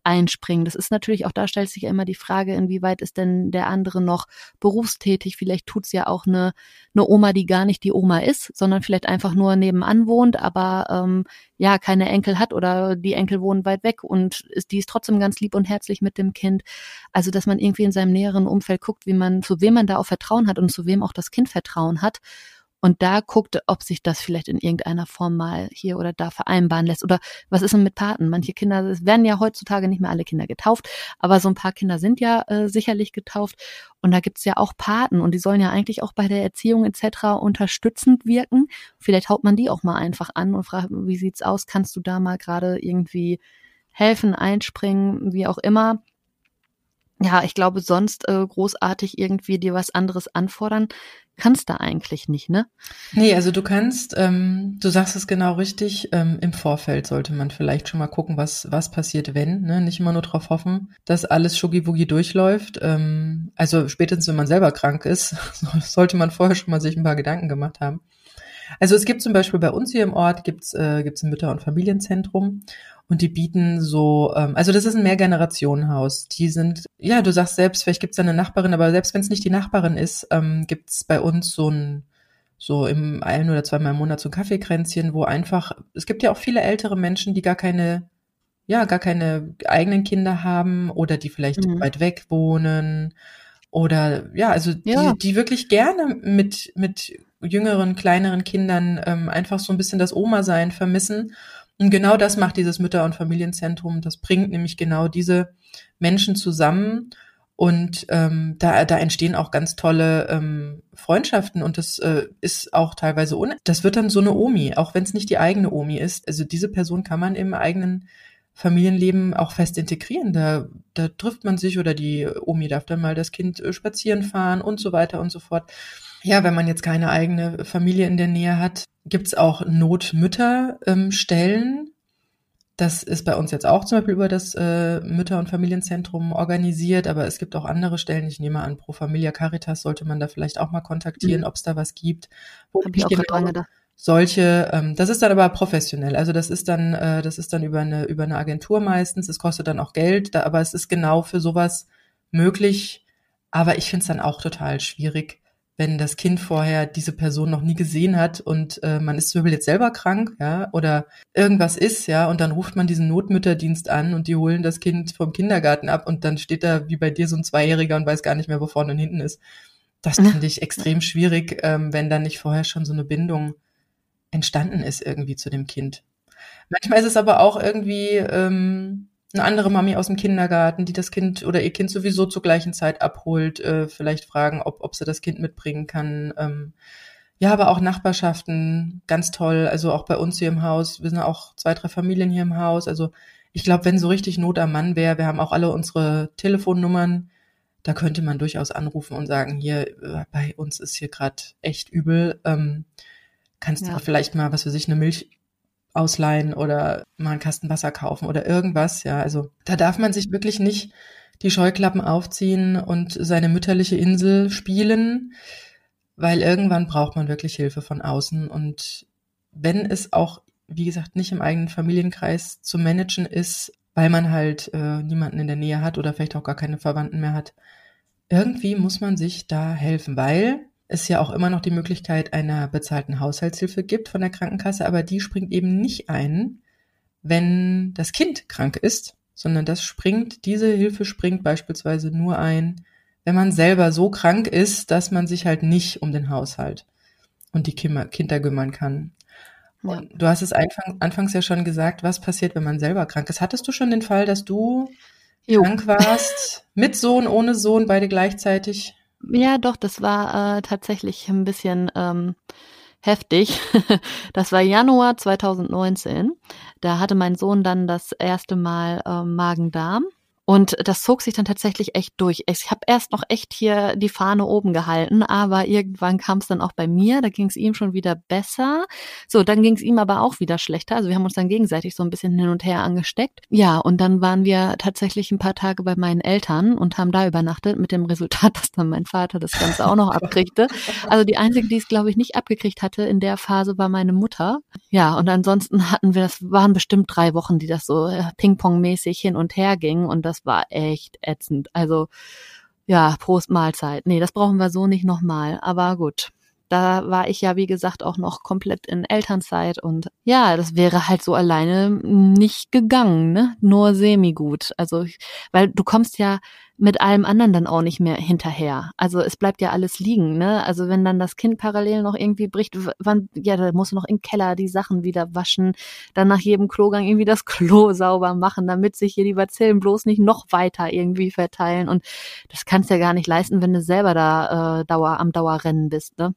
[SPEAKER 1] einspringen. Das ist natürlich auch, da stellt sich ja immer die Frage, inwieweit ist denn der andere noch berufstätig? Vielleicht tut's ja auch eine, eine Oma, die gar nicht die Oma ist, sondern vielleicht einfach nur nebenan wohnt, aber ähm, ja, keine Enkel hat oder die Enkel wohnen weit weg und ist, die ist trotzdem ganz lieb und herzlich mit dem Kind. Also, dass man irgendwie in seinem näheren Umfeld guckt, wie man, zu wem man da auch Vertrauen hat und zu wem auch das Kind Vertrauen hat und da guckt, ob sich das vielleicht in irgendeiner Form mal hier oder da vereinbaren lässt. Oder was ist denn mit Paten? Manche Kinder, es werden ja heutzutage nicht mehr alle Kinder getauft, aber so ein paar Kinder sind ja äh, sicherlich getauft. Und da gibt's ja auch Paten und die sollen ja eigentlich auch bei der Erziehung etc. unterstützend wirken. Vielleicht haut man die auch mal einfach an und fragt, wie sieht's aus? Kannst du da mal gerade irgendwie helfen, einspringen, wie auch immer? ja, ich glaube, sonst äh, großartig irgendwie dir was anderes anfordern, kannst du eigentlich nicht, ne?
[SPEAKER 2] Nee, also du kannst, ähm, du sagst es genau richtig, ähm, im Vorfeld sollte man vielleicht schon mal gucken, was, was passiert, wenn, ne? Nicht immer nur darauf hoffen, dass alles schuggi durchläuft. Ähm, also spätestens, wenn man selber krank ist, [LAUGHS] sollte man vorher schon mal sich ein paar Gedanken gemacht haben. Also es gibt zum Beispiel bei uns hier im Ort gibt's äh, gibt's ein Mütter- und Familienzentrum und die bieten so, ähm, also das ist ein Mehrgenerationenhaus. Die sind, ja, du sagst selbst, vielleicht gibt's da eine Nachbarin, aber selbst wenn es nicht die Nachbarin ist, ähm, gibt's bei uns so ein so im ein oder zweimal im Monat so ein Kaffeekränzchen, wo einfach, es gibt ja auch viele ältere Menschen, die gar keine, ja, gar keine eigenen Kinder haben oder die vielleicht mhm. weit weg wohnen oder ja, also ja. Die, die wirklich gerne mit, mit jüngeren, kleineren Kindern ähm, einfach so ein bisschen das Oma-Sein vermissen. Und genau das macht dieses Mütter- und Familienzentrum. Das bringt nämlich genau diese Menschen zusammen. Und ähm, da, da entstehen auch ganz tolle ähm, Freundschaften und das äh, ist auch teilweise un. Das wird dann so eine Omi, auch wenn es nicht die eigene Omi ist. Also diese Person kann man im eigenen Familienleben auch fest integrieren. Da, da trifft man sich oder die Omi darf dann mal das Kind äh, spazieren fahren und so weiter und so fort. Ja, wenn man jetzt keine eigene Familie in der Nähe hat, gibt's auch Notmütterstellen. Ähm, das ist bei uns jetzt auch zum Beispiel über das äh, Mütter- und Familienzentrum organisiert, aber es gibt auch andere Stellen. Ich nehme an, Pro Familia Caritas sollte man da vielleicht auch mal kontaktieren, mhm. ob es da was gibt.
[SPEAKER 1] Wo Hab ich auch genau
[SPEAKER 2] solche, ähm, das ist dann aber professionell. Also das ist dann, äh, das ist dann über eine über eine Agentur meistens. Es kostet dann auch Geld, da, aber es ist genau für sowas möglich. Aber ich finde es dann auch total schwierig, wenn das Kind vorher diese Person noch nie gesehen hat und äh, man ist zum Beispiel jetzt selber krank, ja, oder irgendwas ist, ja, und dann ruft man diesen Notmütterdienst an und die holen das Kind vom Kindergarten ab und dann steht da wie bei dir so ein Zweijähriger und weiß gar nicht mehr, wo vorne und hinten ist. Das finde ich extrem schwierig, ähm, wenn dann nicht vorher schon so eine Bindung entstanden ist irgendwie zu dem Kind. Manchmal ist es aber auch irgendwie ähm, eine andere Mami aus dem Kindergarten, die das Kind oder ihr Kind sowieso zur gleichen Zeit abholt, äh, vielleicht fragen, ob, ob sie das Kind mitbringen kann. Ähm, ja, aber auch Nachbarschaften, ganz toll. Also auch bei uns hier im Haus, wir sind auch zwei, drei Familien hier im Haus. Also ich glaube, wenn so richtig Not am Mann wäre, wir haben auch alle unsere Telefonnummern, da könnte man durchaus anrufen und sagen, hier, äh, bei uns ist hier gerade echt übel. Ähm, kannst ja. du vielleicht mal, was für sich, eine Milch ausleihen oder mal einen Kasten Wasser kaufen oder irgendwas. Ja, also da darf man sich wirklich nicht die Scheuklappen aufziehen und seine mütterliche Insel spielen, weil irgendwann braucht man wirklich Hilfe von außen. Und wenn es auch, wie gesagt, nicht im eigenen Familienkreis zu managen ist, weil man halt äh, niemanden in der Nähe hat oder vielleicht auch gar keine Verwandten mehr hat, irgendwie muss man sich da helfen, weil es ja auch immer noch die Möglichkeit einer bezahlten Haushaltshilfe gibt von der Krankenkasse, aber die springt eben nicht ein, wenn das Kind krank ist, sondern das springt, diese Hilfe springt beispielsweise nur ein, wenn man selber so krank ist, dass man sich halt nicht um den Haushalt und die Kinder kümmern kann. Ja. du hast es anfangs ja schon gesagt, was passiert, wenn man selber krank ist. Hattest du schon den Fall, dass du jo. krank warst, mit Sohn, ohne Sohn, beide gleichzeitig?
[SPEAKER 1] Ja, doch, das war äh, tatsächlich ein bisschen ähm, heftig. [LAUGHS] das war Januar 2019. Da hatte mein Sohn dann das erste Mal äh, Magen-Darm. Und das zog sich dann tatsächlich echt durch. Ich habe erst noch echt hier die Fahne oben gehalten, aber irgendwann kam es dann auch bei mir. Da ging es ihm schon wieder besser. So, dann ging es ihm aber auch wieder schlechter. Also wir haben uns dann gegenseitig so ein bisschen hin und her angesteckt. Ja, und dann waren wir tatsächlich ein paar Tage bei meinen Eltern und haben da übernachtet mit dem Resultat, [LAUGHS] dass dann mein Vater das Ganze auch noch abkriegte. Also die einzige, die es glaube ich nicht abgekriegt hatte in der Phase, war meine Mutter. Ja, und ansonsten hatten wir, das waren bestimmt drei Wochen, die das so äh, Ping-Pong-mäßig hin und her ging und das war echt ätzend. Also ja, Prost Mahlzeit. Nee, das brauchen wir so nicht nochmal. Aber gut. Da war ich ja, wie gesagt, auch noch komplett in Elternzeit und ja, das wäre halt so alleine nicht gegangen, ne? Nur semi-gut. Also, weil du kommst ja mit allem anderen dann auch nicht mehr hinterher. Also es bleibt ja alles liegen, ne? Also wenn dann das Kind parallel noch irgendwie bricht, wann, ja, da musst du noch im Keller die Sachen wieder waschen, dann nach jedem Klogang irgendwie das [LAUGHS] Klo sauber machen, damit sich hier die Bazillen bloß nicht noch weiter irgendwie verteilen. Und das kannst du ja gar nicht leisten, wenn du selber da äh, Dauer am Dauerrennen bist, ne?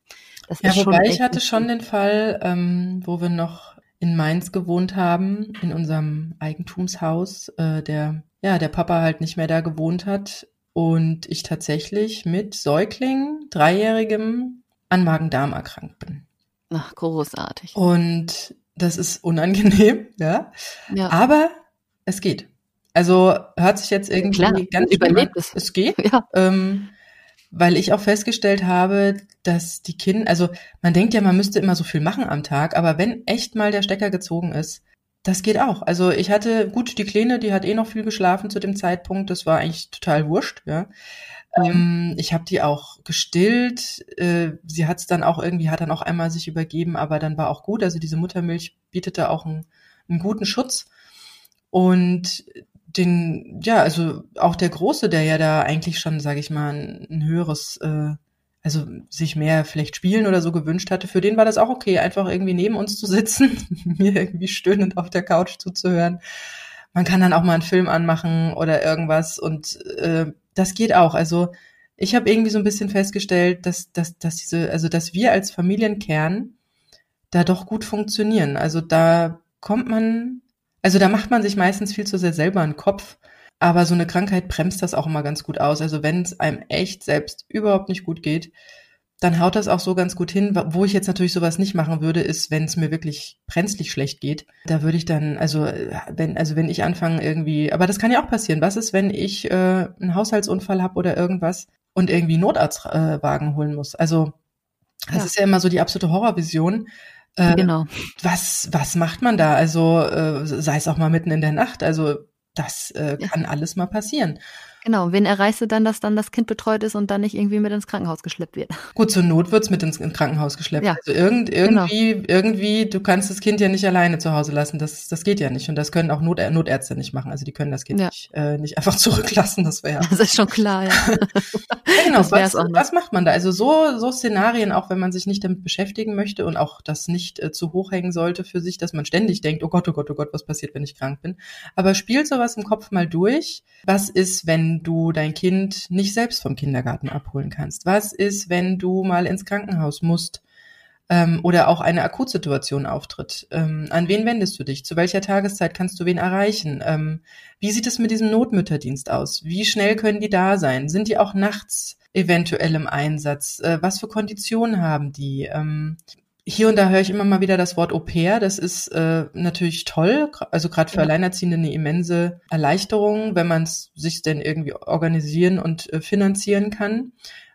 [SPEAKER 2] Das ja, ist wobei schon ich hatte schon den Fall, ähm, wo wir noch in Mainz gewohnt haben, in unserem Eigentumshaus, äh, der ja, der Papa halt nicht mehr da gewohnt hat und ich tatsächlich mit Säugling, Dreijährigem, an Magen-Darm erkrankt bin.
[SPEAKER 1] Ach, großartig.
[SPEAKER 2] Und das ist unangenehm, [LAUGHS] ja. ja. Aber es geht. Also hört sich jetzt irgendwie Klar, ganz
[SPEAKER 1] überlebt es.
[SPEAKER 2] Es geht. Ja. Ähm, weil ich auch festgestellt habe, dass die Kinder, also man denkt ja, man müsste immer so viel machen am Tag, aber wenn echt mal der Stecker gezogen ist, das geht auch. Also ich hatte, gut, die Kleine, die hat eh noch viel geschlafen zu dem Zeitpunkt. Das war eigentlich total wurscht, ja. Ähm, ich habe die auch gestillt. Äh, sie hat es dann auch irgendwie, hat dann auch einmal sich übergeben, aber dann war auch gut. Also diese Muttermilch bietete auch einen, einen guten Schutz. Und den, ja, also auch der Große, der ja da eigentlich schon, sage ich mal, ein, höheres äh, also sich mehr vielleicht spielen oder so gewünscht hatte, für den war das auch okay, einfach irgendwie neben uns zu sitzen, [LAUGHS] mir irgendwie stöhnend auf der Couch zuzuhören. Man kann dann auch mal einen Film anmachen oder irgendwas und äh, das geht auch. Also ich habe irgendwie so ein bisschen festgestellt, dass, dass, dass diese, also dass wir als Familienkern da doch gut funktionieren. Also da kommt man, also da macht man sich meistens viel zu sehr selber einen Kopf aber so eine Krankheit bremst das auch immer ganz gut aus. Also wenn es einem echt selbst überhaupt nicht gut geht, dann haut das auch so ganz gut hin. Wo ich jetzt natürlich sowas nicht machen würde, ist, wenn es mir wirklich brenzlig schlecht geht. Da würde ich dann, also wenn, also wenn ich anfange irgendwie, aber das kann ja auch passieren. Was ist, wenn ich äh, einen Haushaltsunfall habe oder irgendwas und irgendwie Notarztwagen äh, holen muss? Also das ja. ist ja immer so die absolute Horrorvision.
[SPEAKER 1] Äh, genau.
[SPEAKER 2] Was, was macht man da? Also äh, sei es auch mal mitten in der Nacht. Also das äh, kann ja. alles mal passieren.
[SPEAKER 1] Genau, wen erreichst du dann, dass dann das Kind betreut ist und dann nicht irgendwie mit ins Krankenhaus geschleppt wird? [LAUGHS]
[SPEAKER 2] Gut, zur Not wird's mit ins, ins Krankenhaus geschleppt. Ja. Also irgend, genau. irgendwie, genau. irgendwie, du kannst das Kind ja nicht alleine zu Hause lassen. Das, das geht ja nicht. Und das können auch Not, Notärzte nicht machen. Also die können das Kind ja. nicht, äh, nicht [LAUGHS] einfach zurücklassen. Das wäre
[SPEAKER 1] ja. Das ist schon klar, ja. [LAUGHS] ja
[SPEAKER 2] genau, was, was macht man da? Also so, so Szenarien, auch wenn man sich nicht damit beschäftigen möchte und auch das nicht äh, zu hoch hängen sollte für sich, dass man ständig denkt, oh Gott, oh Gott, oh Gott, was passiert, wenn ich krank bin. Aber spiel sowas im Kopf mal durch. Was ist, wenn du dein Kind Kind nicht selbst vom Kindergarten abholen kannst? Was ist, wenn du mal ins Krankenhaus musst ähm, oder auch eine Akutsituation auftritt? Ähm, an wen wendest du dich? Zu welcher Tageszeit kannst du wen erreichen? Ähm, wie sieht es mit diesem Notmütterdienst aus? Wie schnell können die da sein? Sind die auch nachts eventuell im Einsatz? Äh, was für Konditionen haben die? Ähm, hier und da höre ich immer mal wieder das Wort Au pair. Das ist äh, natürlich toll, also gerade für ja. Alleinerziehende eine immense Erleichterung, wenn man es sich denn irgendwie organisieren und äh, finanzieren kann,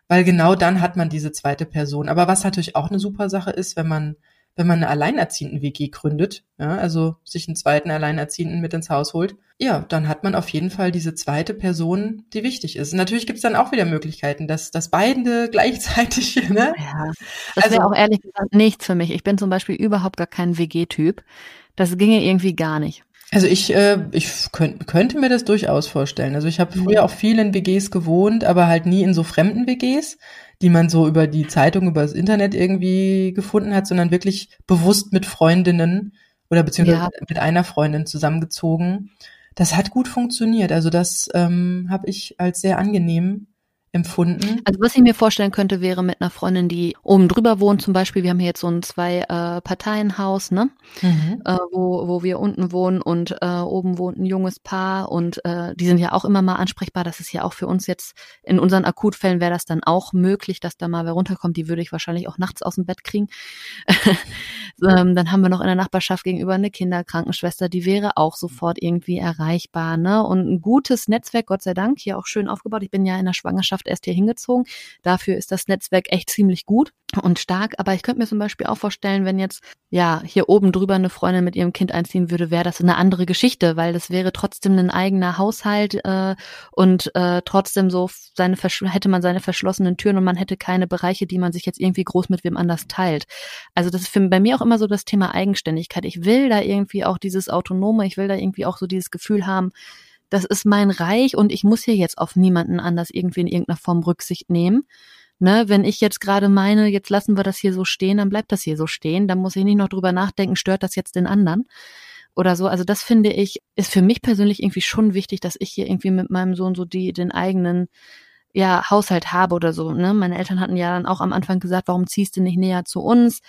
[SPEAKER 2] weil genau dann hat man diese zweite Person. Aber was natürlich auch eine super Sache ist, wenn man wenn man eine alleinerziehenden WG gründet, ja, also sich einen zweiten Alleinerziehenden mit ins Haus holt, ja, dann hat man auf jeden Fall diese zweite Person, die wichtig ist. Und natürlich gibt es dann auch wieder Möglichkeiten, dass, dass beide [LAUGHS] gleichzeitig, ne?
[SPEAKER 1] Ja, das also, auch ehrlich gesagt nichts für mich. Ich bin zum Beispiel überhaupt gar kein WG-Typ. Das ginge irgendwie gar nicht.
[SPEAKER 2] Also ich, äh, ich könnt, könnte mir das durchaus vorstellen. Also ich habe früher auch viel in WGs gewohnt, aber halt nie in so fremden WGs die man so über die Zeitung, über das Internet irgendwie gefunden hat, sondern wirklich bewusst mit Freundinnen oder beziehungsweise ja. mit einer Freundin zusammengezogen. Das hat gut funktioniert. Also das ähm, habe ich als sehr angenehm empfunden.
[SPEAKER 1] Also was ich mir vorstellen könnte, wäre mit einer Freundin, die oben drüber wohnt zum Beispiel. Wir haben hier jetzt so ein Zwei-Parteien-Haus, äh, ne? Mhm. Äh, wo, wo wir unten wohnen und äh, oben wohnt ein junges Paar und äh, die sind ja auch immer mal ansprechbar. Das ist ja auch für uns jetzt, in unseren Akutfällen wäre das dann auch möglich, dass da mal wer runterkommt. Die würde ich wahrscheinlich auch nachts aus dem Bett kriegen. [LAUGHS] ähm, dann haben wir noch in der Nachbarschaft gegenüber eine Kinderkrankenschwester, die wäre auch sofort irgendwie erreichbar, ne? Und ein gutes Netzwerk, Gott sei Dank, hier auch schön aufgebaut. Ich bin ja in der Schwangerschaft Schwangerschaft erst hier hingezogen. Dafür ist das Netzwerk echt ziemlich gut und stark. Aber ich könnte mir zum Beispiel auch vorstellen, wenn jetzt ja hier oben drüber eine Freundin mit ihrem Kind einziehen würde, wäre das eine andere Geschichte, weil das wäre trotzdem ein eigener Haushalt äh, und äh, trotzdem so seine hätte man seine verschlossenen Türen und man hätte keine Bereiche, die man sich jetzt irgendwie groß mit wem anders teilt. Also das ist für, bei mir auch immer so das Thema Eigenständigkeit. Ich will da irgendwie auch dieses Autonome, ich will da irgendwie auch so dieses Gefühl haben, das ist mein Reich und ich muss hier jetzt auf niemanden anders irgendwie in irgendeiner Form Rücksicht nehmen. Ne, wenn ich jetzt gerade meine, jetzt lassen wir das hier so stehen, dann bleibt das hier so stehen. Dann muss ich nicht noch drüber nachdenken, stört das jetzt den anderen oder so. Also das finde ich, ist für mich persönlich irgendwie schon wichtig, dass ich hier irgendwie mit meinem Sohn so die, den eigenen ja, Haushalt habe oder so. Ne? Meine Eltern hatten ja dann auch am Anfang gesagt, warum ziehst du nicht näher zu uns?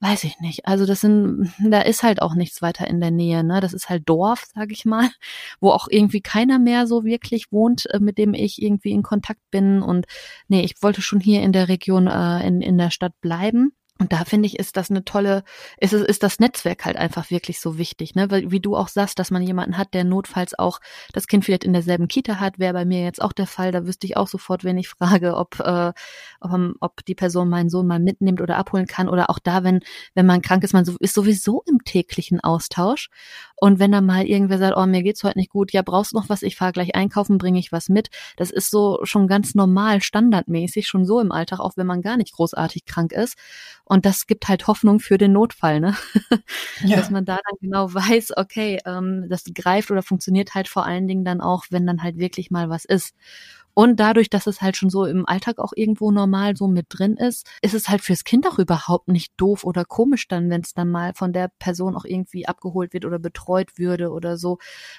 [SPEAKER 1] Weiß ich nicht. Also das sind, [LAUGHS] da ist halt auch nichts weiter in der Nähe. Ne? Das ist halt Dorf, sag ich mal, [LAUGHS] wo auch irgendwie keiner mehr so wirklich wohnt, äh, mit dem ich irgendwie in Kontakt bin. Und nee, ich wollte schon hier in der Region, äh, in, in der Stadt bleiben. Und da finde ich, ist das eine tolle, ist, ist das Netzwerk halt einfach wirklich so wichtig, ne? Weil, wie du auch sagst, dass man jemanden hat, der notfalls auch das Kind vielleicht in derselben Kita hat, wäre bei mir jetzt auch der Fall. Da wüsste ich auch sofort, wenn ich [LAUGHS] frage, ob, äh, ob, ob die Person meinen Sohn mal mitnimmt oder abholen kann. Oder auch da, wenn, wenn man krank ist, man so, ist sowieso im täglichen Austausch. Und wenn da mal irgendwer sagt, oh, mir geht's heute nicht gut, ja, brauchst noch was, ich fahre gleich einkaufen, bringe ich was mit. Das ist so schon ganz normal, standardmäßig, schon so im Alltag, auch wenn man gar nicht großartig krank ist. Und das gibt halt Hoffnung für den Notfall, ne? [LAUGHS] Ja. Dass man da dann genau weiß, okay, ähm, das greift oder funktioniert halt vor allen Dingen dann auch, wenn dann halt wirklich mal was ist. Und dadurch, dass es halt schon so im Alltag auch irgendwo normal so mit drin ist, ist es halt fürs Kind auch überhaupt nicht doof oder komisch dann, wenn es dann mal von der Person auch irgendwie abgeholt wird oder betreut würde oder so.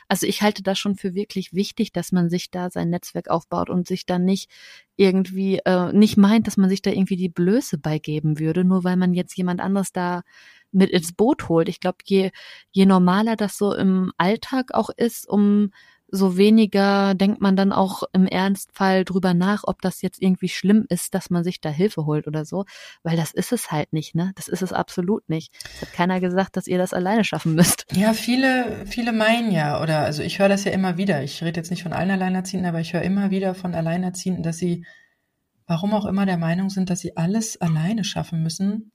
[SPEAKER 1] Also ich halte das schon für wirklich wichtig, dass man sich da sein Netzwerk aufbaut und sich dann nicht irgendwie äh, nicht meint, dass man sich da irgendwie die Blöße beigeben würde, nur weil man jetzt jemand anderes da mit ins Boot holt. Ich glaube, je, je normaler das so im Alltag auch ist, um so weniger denkt man dann auch im Ernstfall drüber nach, ob das jetzt irgendwie schlimm ist, dass man sich da Hilfe holt oder so, weil das ist es halt nicht, ne? Das ist es absolut nicht. Es hat keiner gesagt, dass ihr das alleine schaffen müsst.
[SPEAKER 2] Ja, viele, viele meinen ja, oder also ich höre das ja immer wieder. Ich rede jetzt nicht von allen Alleinerziehenden, aber ich höre immer wieder von Alleinerziehenden, dass sie, warum auch immer, der Meinung sind, dass sie alles alleine schaffen müssen.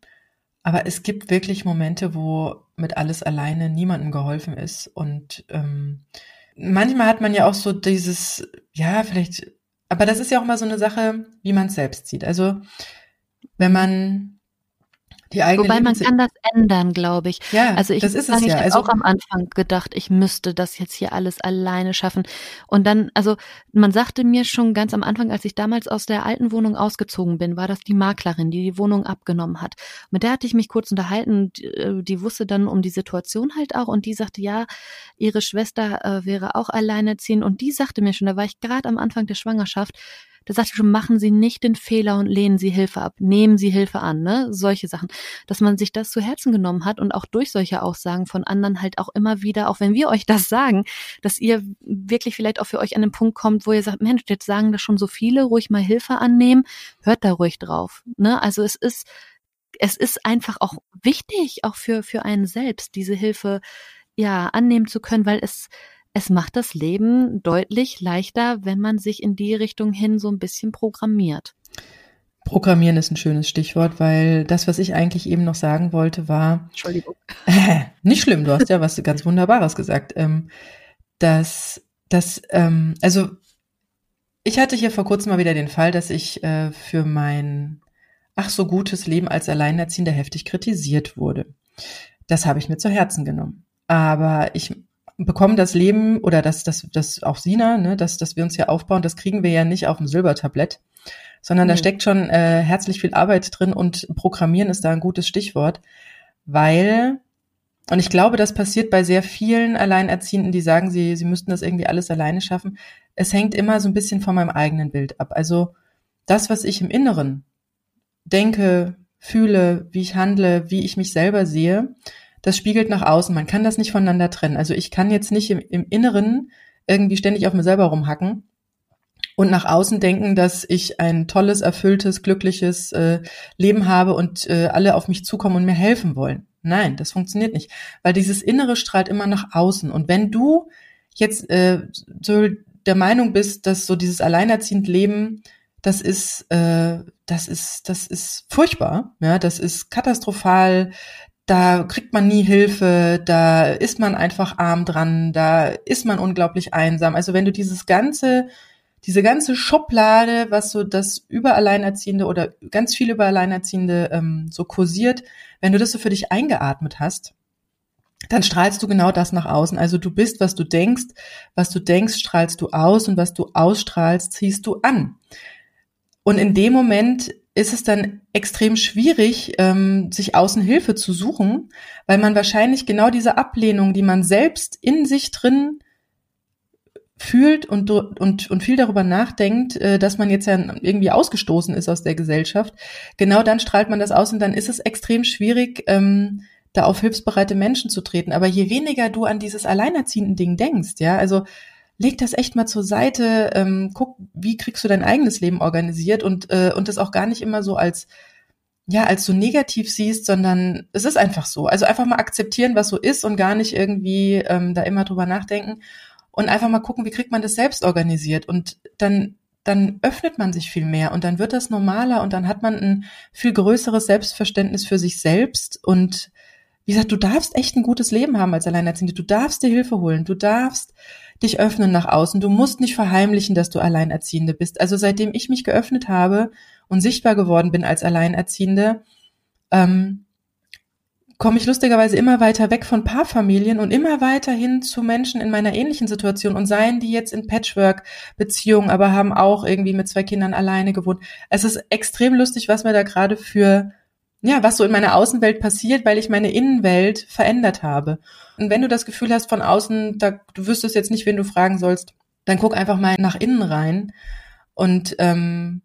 [SPEAKER 2] Aber es gibt wirklich Momente, wo mit alles alleine niemandem geholfen ist und ähm, manchmal hat man ja auch so dieses, ja, vielleicht, aber das ist ja auch mal so eine Sache, wie man es selbst sieht. Also wenn man die eigene
[SPEAKER 1] Wobei man kann das ändern, glaube ich.
[SPEAKER 2] Ja,
[SPEAKER 1] also ich,
[SPEAKER 2] das ist es
[SPEAKER 1] ich
[SPEAKER 2] ja.
[SPEAKER 1] habe
[SPEAKER 2] also,
[SPEAKER 1] auch am Anfang gedacht, ich müsste das jetzt hier alles alleine schaffen. Und dann, also man sagte mir schon ganz am Anfang, als ich damals aus der alten Wohnung ausgezogen bin, war das die Maklerin, die die Wohnung abgenommen hat. Mit der hatte ich mich kurz unterhalten. Die, äh, die wusste dann um die Situation halt auch und die sagte, ja, ihre Schwester äh, wäre auch alleinerziehend und die sagte mir schon, da war ich gerade am Anfang der Schwangerschaft, da sagte ich schon, machen Sie nicht den Fehler und lehnen Sie Hilfe ab, nehmen Sie Hilfe an, ne? Solche Sachen. Dass man sich das zu Herzen genommen hat und auch durch solche Aussagen von anderen halt auch immer wieder, auch wenn wir euch das sagen, dass ihr wirklich vielleicht auch für euch an den Punkt kommt, wo ihr sagt, Mensch, jetzt sagen das schon so viele, ruhig mal Hilfe annehmen, hört da ruhig drauf, ne? Also es ist, es ist einfach auch wichtig, auch für, für einen selbst, diese Hilfe, ja, annehmen zu können, weil es, es macht das Leben deutlich leichter, wenn man sich in die Richtung hin so ein bisschen programmiert.
[SPEAKER 2] Programmieren ist ein schönes Stichwort, weil das, was ich eigentlich eben noch sagen wollte, war. [LAUGHS] [LAUGHS]
[SPEAKER 1] Entschuldigung.
[SPEAKER 2] Äh, nicht schlimm, du hast ja was ganz Wunderbares gesagt. Ähm, dass, dass, ähm, also ich hatte hier vor kurzem mal wieder den Fall, dass ich äh, für mein ach so gutes Leben als Alleinerziehender heftig kritisiert wurde. Das habe ich mir zu Herzen genommen. Aber ich bekommen das Leben oder das, das, das auch Sina, ne, das, das wir uns hier aufbauen, das kriegen wir ja nicht auf dem Silbertablett, sondern mhm. da steckt schon äh, herzlich viel Arbeit drin und Programmieren ist da ein gutes Stichwort, weil und ich glaube, das passiert bei sehr vielen Alleinerziehenden, die sagen, sie, sie müssten das irgendwie alles alleine schaffen. Es hängt immer so ein bisschen von meinem eigenen Bild ab. Also das, was ich im Inneren denke, fühle, wie ich handle, wie ich mich selber sehe, das spiegelt nach außen. Man kann das nicht voneinander trennen. Also ich kann jetzt nicht im, im Inneren irgendwie ständig auf mir selber rumhacken und nach außen denken, dass ich ein tolles, erfülltes, glückliches äh, Leben habe und äh, alle auf mich zukommen und mir helfen wollen. Nein, das funktioniert nicht, weil dieses Innere strahlt immer nach außen. Und wenn du jetzt äh, so der Meinung bist, dass so dieses alleinerziehend Leben, das ist, äh, das ist, das ist furchtbar, ja, das ist katastrophal, da kriegt man nie Hilfe, da ist man einfach arm dran, da ist man unglaublich einsam. Also wenn du dieses ganze, diese ganze Schublade, was so das über Alleinerziehende oder ganz viel über Alleinerziehende ähm, so kursiert, wenn du das so für dich eingeatmet hast, dann strahlst du genau das nach außen. Also du bist, was du denkst, was du denkst, strahlst du aus und was du ausstrahlst, ziehst du an. Und in dem Moment ist es dann extrem schwierig, ähm, sich außen Hilfe zu suchen, weil man wahrscheinlich genau diese Ablehnung, die man selbst in sich drin fühlt und, und, und viel darüber nachdenkt, äh, dass man jetzt ja irgendwie ausgestoßen ist aus der Gesellschaft, genau dann strahlt man das aus und dann ist es extrem schwierig, ähm, da auf hilfsbereite Menschen zu treten. Aber je weniger du an dieses alleinerziehenden Ding denkst, ja, also leg das echt mal zur Seite, ähm, guck, wie kriegst du dein eigenes Leben organisiert und, äh, und das auch gar nicht immer so als, ja, als so negativ siehst, sondern es ist einfach so. Also einfach mal akzeptieren, was so ist und gar nicht irgendwie ähm, da immer drüber nachdenken und einfach mal gucken, wie kriegt man das selbst organisiert und dann dann öffnet man sich viel mehr und dann wird das normaler und dann hat man ein viel größeres Selbstverständnis für sich selbst und wie gesagt, du darfst echt ein gutes Leben haben als Alleinerziehende. Du darfst dir Hilfe holen. Du darfst dich öffnen nach außen. Du musst nicht verheimlichen, dass du Alleinerziehende bist. Also seitdem ich mich geöffnet habe und sichtbar geworden bin als Alleinerziehende, ähm, komme ich lustigerweise immer weiter weg von Paarfamilien und immer weiter hin zu Menschen in meiner ähnlichen Situation und seien die jetzt in Patchwork-Beziehungen, aber haben auch irgendwie mit zwei Kindern alleine gewohnt. Es ist extrem lustig, was mir da gerade für ja, was so in meiner Außenwelt passiert, weil ich meine Innenwelt verändert habe. Und wenn du das Gefühl hast von außen, da, du wüsstest jetzt nicht, wen du fragen sollst, dann guck einfach mal nach innen rein. Und ähm,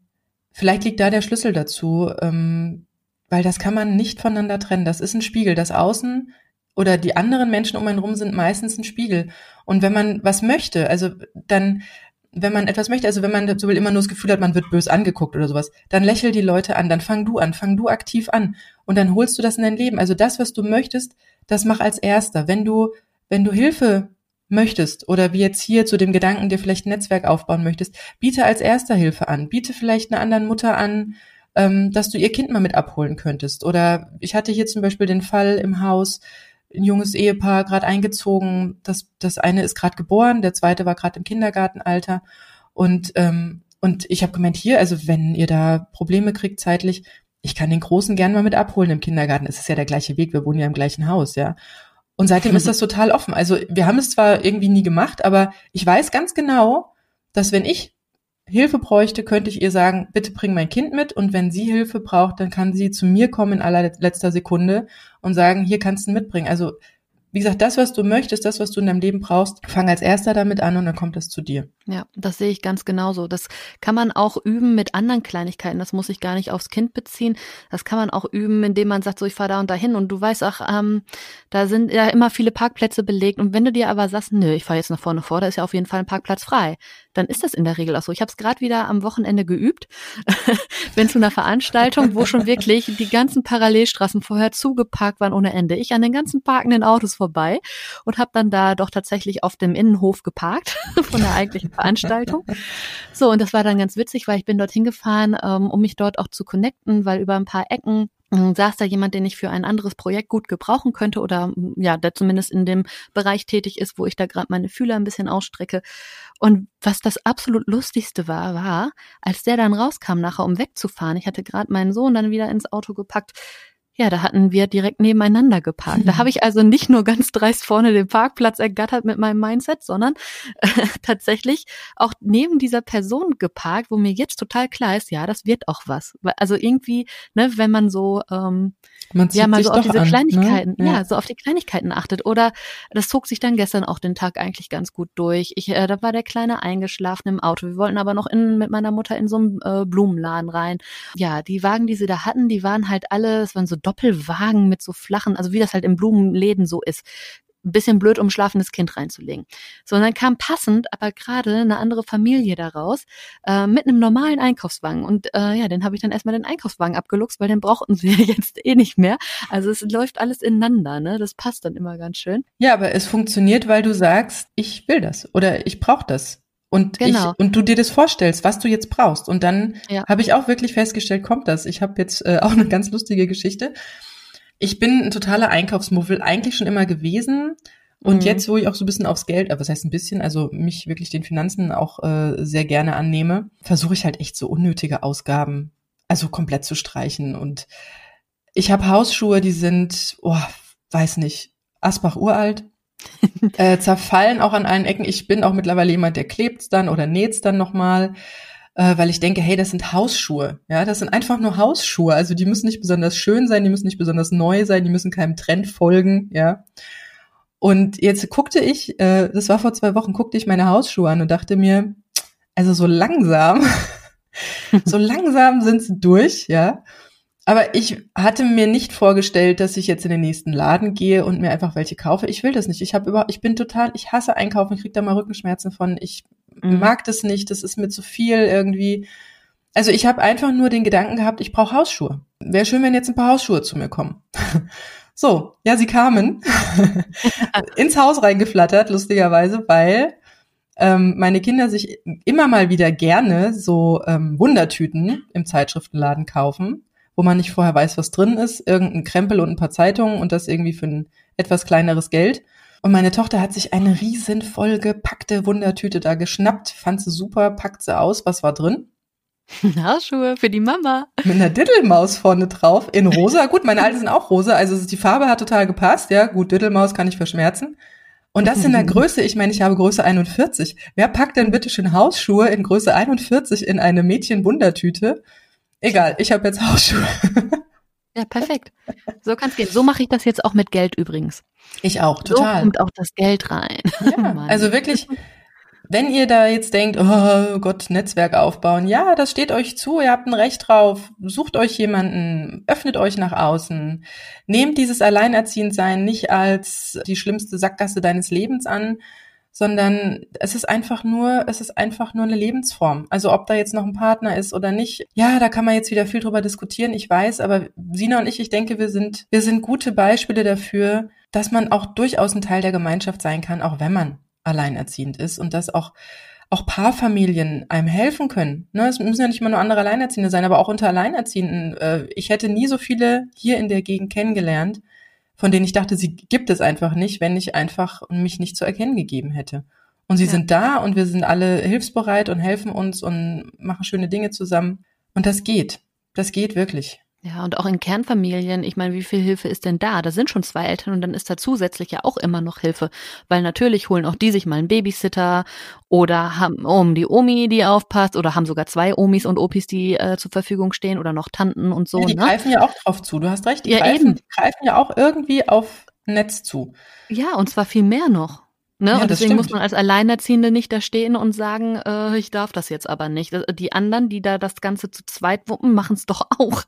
[SPEAKER 2] vielleicht liegt da der Schlüssel dazu, ähm, weil das kann man nicht voneinander trennen. Das ist ein Spiegel. Das Außen oder die anderen Menschen um einen rum sind meistens ein Spiegel. Und wenn man was möchte, also dann wenn man etwas möchte, also wenn man so will immer nur das Gefühl hat, man wird bös angeguckt oder sowas, dann lächel die Leute an, dann fang du an, fang du aktiv an und dann holst du das in dein Leben. Also das, was du möchtest, das mach als erster. Wenn du, wenn du Hilfe möchtest oder wie jetzt hier zu dem Gedanken, dir vielleicht ein Netzwerk aufbauen möchtest, biete als erster Hilfe an. Biete vielleicht einer anderen Mutter an, ähm, dass du ihr Kind mal mit abholen könntest. Oder ich hatte hier zum Beispiel den Fall im Haus, ein junges Ehepaar gerade eingezogen. Das, das eine ist gerade geboren, der zweite war gerade im Kindergartenalter. Und, ähm, und ich habe gemeint, hier, also wenn ihr da Probleme kriegt zeitlich, ich kann den Großen gern mal mit abholen im Kindergarten. Es ist ja der gleiche Weg, wir wohnen ja im gleichen Haus, ja. Und seitdem ist das [LAUGHS] total offen. Also wir haben es zwar irgendwie nie gemacht, aber ich weiß ganz genau, dass wenn ich Hilfe bräuchte, könnte ich ihr sagen, bitte bring mein Kind mit und wenn sie Hilfe braucht, dann kann sie zu mir kommen in allerletzter Sekunde und sagen, hier kannst du mitbringen. Also wie gesagt, das, was du möchtest, das, was du in deinem Leben brauchst, fang als erster damit an und dann kommt es zu dir.
[SPEAKER 1] Ja, das sehe ich ganz genauso. Das kann man auch üben mit anderen Kleinigkeiten. Das muss ich gar nicht aufs Kind beziehen. Das kann man auch üben, indem man sagt, so ich fahre da und dahin und du weißt auch, ähm, da sind ja immer viele Parkplätze belegt. Und wenn du dir aber sagst, nö, ich fahre jetzt nach vorne vor, da ist ja auf jeden Fall ein Parkplatz frei, dann ist das in der Regel auch so. Ich habe es gerade wieder am Wochenende geübt. [LAUGHS] Bin zu einer Veranstaltung, wo schon wirklich die ganzen Parallelstraßen vorher zugeparkt waren ohne Ende. Ich an den ganzen parkenden Autos vorbei und habe dann da doch tatsächlich auf dem Innenhof geparkt [LAUGHS] von der eigentlichen Veranstaltung. So, und das war dann ganz witzig, weil ich bin dorthin gefahren, ähm, um mich dort auch zu connecten, weil über ein paar Ecken saß da jemand, den ich für ein anderes Projekt gut gebrauchen könnte oder ja, der zumindest in dem Bereich tätig ist, wo ich da gerade meine Fühler ein bisschen ausstrecke. Und was das absolut lustigste war, war, als der dann rauskam nachher, um wegzufahren. Ich hatte gerade meinen Sohn dann wieder ins Auto gepackt ja, da hatten wir direkt nebeneinander geparkt. Da habe ich also nicht nur ganz dreist vorne den Parkplatz ergattert mit meinem Mindset, sondern äh, [LAUGHS] tatsächlich auch neben dieser Person geparkt, wo mir jetzt total klar ist, ja, das wird auch was. Also irgendwie, ne, wenn man so ähm,
[SPEAKER 2] Man
[SPEAKER 1] ja, mal so auf diese
[SPEAKER 2] an, ne?
[SPEAKER 1] Kleinigkeiten,
[SPEAKER 2] Ja.
[SPEAKER 1] ja. so auf die Kleinigkeiten achtet. Oder das zog sich dann gestern auch den Tag eigentlich ganz gut durch. Ich, äh, da war der Kleine eingeschlafen im Auto. Wir wollten aber noch in, mit meiner Mutter in so einen äh, Blumenladen rein. Ja, die Wagen, die sie da hatten, die waren halt alle, es waren so Doppelwagen mit so flachen, also wie das halt in Blumenläden so ist. Bisschen blöd, um schlafendes Kind reinzulegen. So, und dann kam passend, aber gerade eine andere Familie daraus, äh, mit einem normalen Einkaufswagen. Und äh, ja, den habe ich dann erstmal den Einkaufswagen abgeluchst, weil den brauchten sie ja [LAUGHS] jetzt eh nicht mehr. Also es läuft alles ineinander, ne? Das passt dann immer ganz schön.
[SPEAKER 2] Ja, aber es funktioniert, weil du sagst, ich will das oder ich brauche das. Und,
[SPEAKER 1] Genau.
[SPEAKER 2] ich, und du dir das vorstellst, was du jetzt brauchst. Und dann
[SPEAKER 1] Ja.
[SPEAKER 2] habe ich auch wirklich festgestellt, kommt das. Ich habe jetzt äh, [LAUGHS] auch eine ganz lustige Geschichte. Ich bin ein totaler Einkaufsmuffel, eigentlich schon immer gewesen. Und
[SPEAKER 1] Mhm.
[SPEAKER 2] jetzt, wo ich auch so ein bisschen aufs Geld, aber was heißt ein bisschen, also mich wirklich den Finanzen auch äh, sehr gerne annehme, versuche ich halt echt so unnötige Ausgaben, also komplett zu streichen. Und ich habe Hausschuhe, die sind, oh, weiß nicht, Asbach uralt, äh, zerfallen auch an allen Ecken. Ich bin auch mittlerweile jemand, der klebt's dann oder näht's dann nochmal, äh, weil ich denke, hey, das sind Hausschuhe. Ja, das sind einfach nur Hausschuhe. Also die müssen nicht besonders schön sein, die müssen nicht besonders neu sein, die müssen keinem Trend folgen, ja. Und jetzt guckte ich, äh, das war vor zwei Wochen, guckte ich meine Hausschuhe an und dachte mir, also so langsam, [LAUGHS] so langsam sind sie durch, ja. Aber ich hatte mir nicht vorgestellt, dass ich jetzt in den nächsten Laden gehe und mir einfach welche kaufe. Ich will das nicht. Ich habe über, ich bin total, ich hasse Einkaufen, ich krieg da mal Rückenschmerzen von. Ich
[SPEAKER 1] Mhm.
[SPEAKER 2] mag das nicht, das ist mir zu viel irgendwie. Also ich habe einfach nur den Gedanken gehabt, ich brauche Hausschuhe. Wäre schön, wenn jetzt ein paar Hausschuhe zu mir kommen. [LAUGHS] So, ja, sie kamen [LAUGHS] ins Haus reingeflattert, lustigerweise, weil ähm, meine Kinder sich immer mal wieder gerne so ähm, Wundertüten im Zeitschriftenladen kaufen, wo man nicht vorher weiß, was drin ist, irgendein Krempel und ein paar Zeitungen und das irgendwie für ein etwas kleineres Geld. Und meine Tochter hat sich eine riesen vollgepackte Wundertüte da geschnappt, fand sie super, packt sie aus, was war drin? [LAUGHS]
[SPEAKER 1] Hausschuhe für die Mama.
[SPEAKER 2] mit einer Diddelmaus vorne drauf in rosa. Gut, meine alten sind auch rosa, also die Farbe hat total gepasst. Ja, gut, Diddelmaus kann ich verschmerzen. Und das in der [LAUGHS] Größe, ich meine, ich habe Größe 41. Wer packt denn bitte schön Hausschuhe in Größe 41 in eine Mädchen-Wundertüte? Egal, ich habe jetzt Hausschuhe.
[SPEAKER 1] Ja, perfekt. So kann's gehen. So mache ich das jetzt auch mit Geld übrigens.
[SPEAKER 2] Ich auch,
[SPEAKER 1] So
[SPEAKER 2] total.
[SPEAKER 1] kommt auch das Geld rein. [LAUGHS]
[SPEAKER 2] Ja,
[SPEAKER 1] Mann.
[SPEAKER 2] also wirklich, wenn ihr da jetzt denkt, oh Gott, Netzwerk aufbauen, ja, das steht euch zu, ihr habt ein Recht drauf, sucht euch jemanden, öffnet euch nach außen, nehmt dieses Alleinerziehendsein nicht als die schlimmste Sackgasse deines Lebens an, sondern es ist einfach nur, es ist einfach nur eine Lebensform. Also ob da jetzt noch ein Partner ist oder nicht, ja, da kann man jetzt wieder viel drüber diskutieren, ich weiß, aber Sina und ich, ich denke, wir sind, wir sind gute Beispiele dafür, dass man auch durchaus ein Teil der Gemeinschaft sein kann, auch wenn man alleinerziehend ist und dass auch auch Paarfamilien einem helfen können. Ne, es müssen ja nicht immer nur andere Alleinerziehende sein, aber auch unter Alleinerziehenden. Äh, ich hätte nie so viele hier in der Gegend kennengelernt, von denen ich dachte, sie gibt es einfach nicht, wenn ich einfach mich nicht zu erkennen gegeben hätte. Und sie
[SPEAKER 1] Ja.
[SPEAKER 2] sind da und wir sind alle hilfsbereit und helfen uns und machen schöne Dinge zusammen. Und das geht. Das geht wirklich.
[SPEAKER 1] Ja, und auch in Kernfamilien, ich meine, wie viel Hilfe ist denn da? Da sind schon zwei Eltern und dann ist da zusätzlich ja auch immer noch Hilfe. Weil natürlich holen auch die sich mal einen Babysitter oder haben um die Omi, die aufpasst, oder haben sogar zwei Omis und Opis, die äh, zur Verfügung stehen oder noch Tanten und so.
[SPEAKER 2] ja, die
[SPEAKER 1] ne?
[SPEAKER 2] greifen ja auch drauf zu. Du hast recht. Die,
[SPEAKER 1] Ja,
[SPEAKER 2] greifen,
[SPEAKER 1] eben.
[SPEAKER 2] die greifen ja auch irgendwie auf Netz zu.
[SPEAKER 1] Ja, und zwar viel mehr noch. Ne?
[SPEAKER 2] Ja,
[SPEAKER 1] und deswegen muss man als Alleinerziehende nicht da stehen und sagen, äh, ich darf das jetzt aber nicht. Das- Die anderen, die da das Ganze zu zweit wuppen, machen es doch [LAUGHS] auch.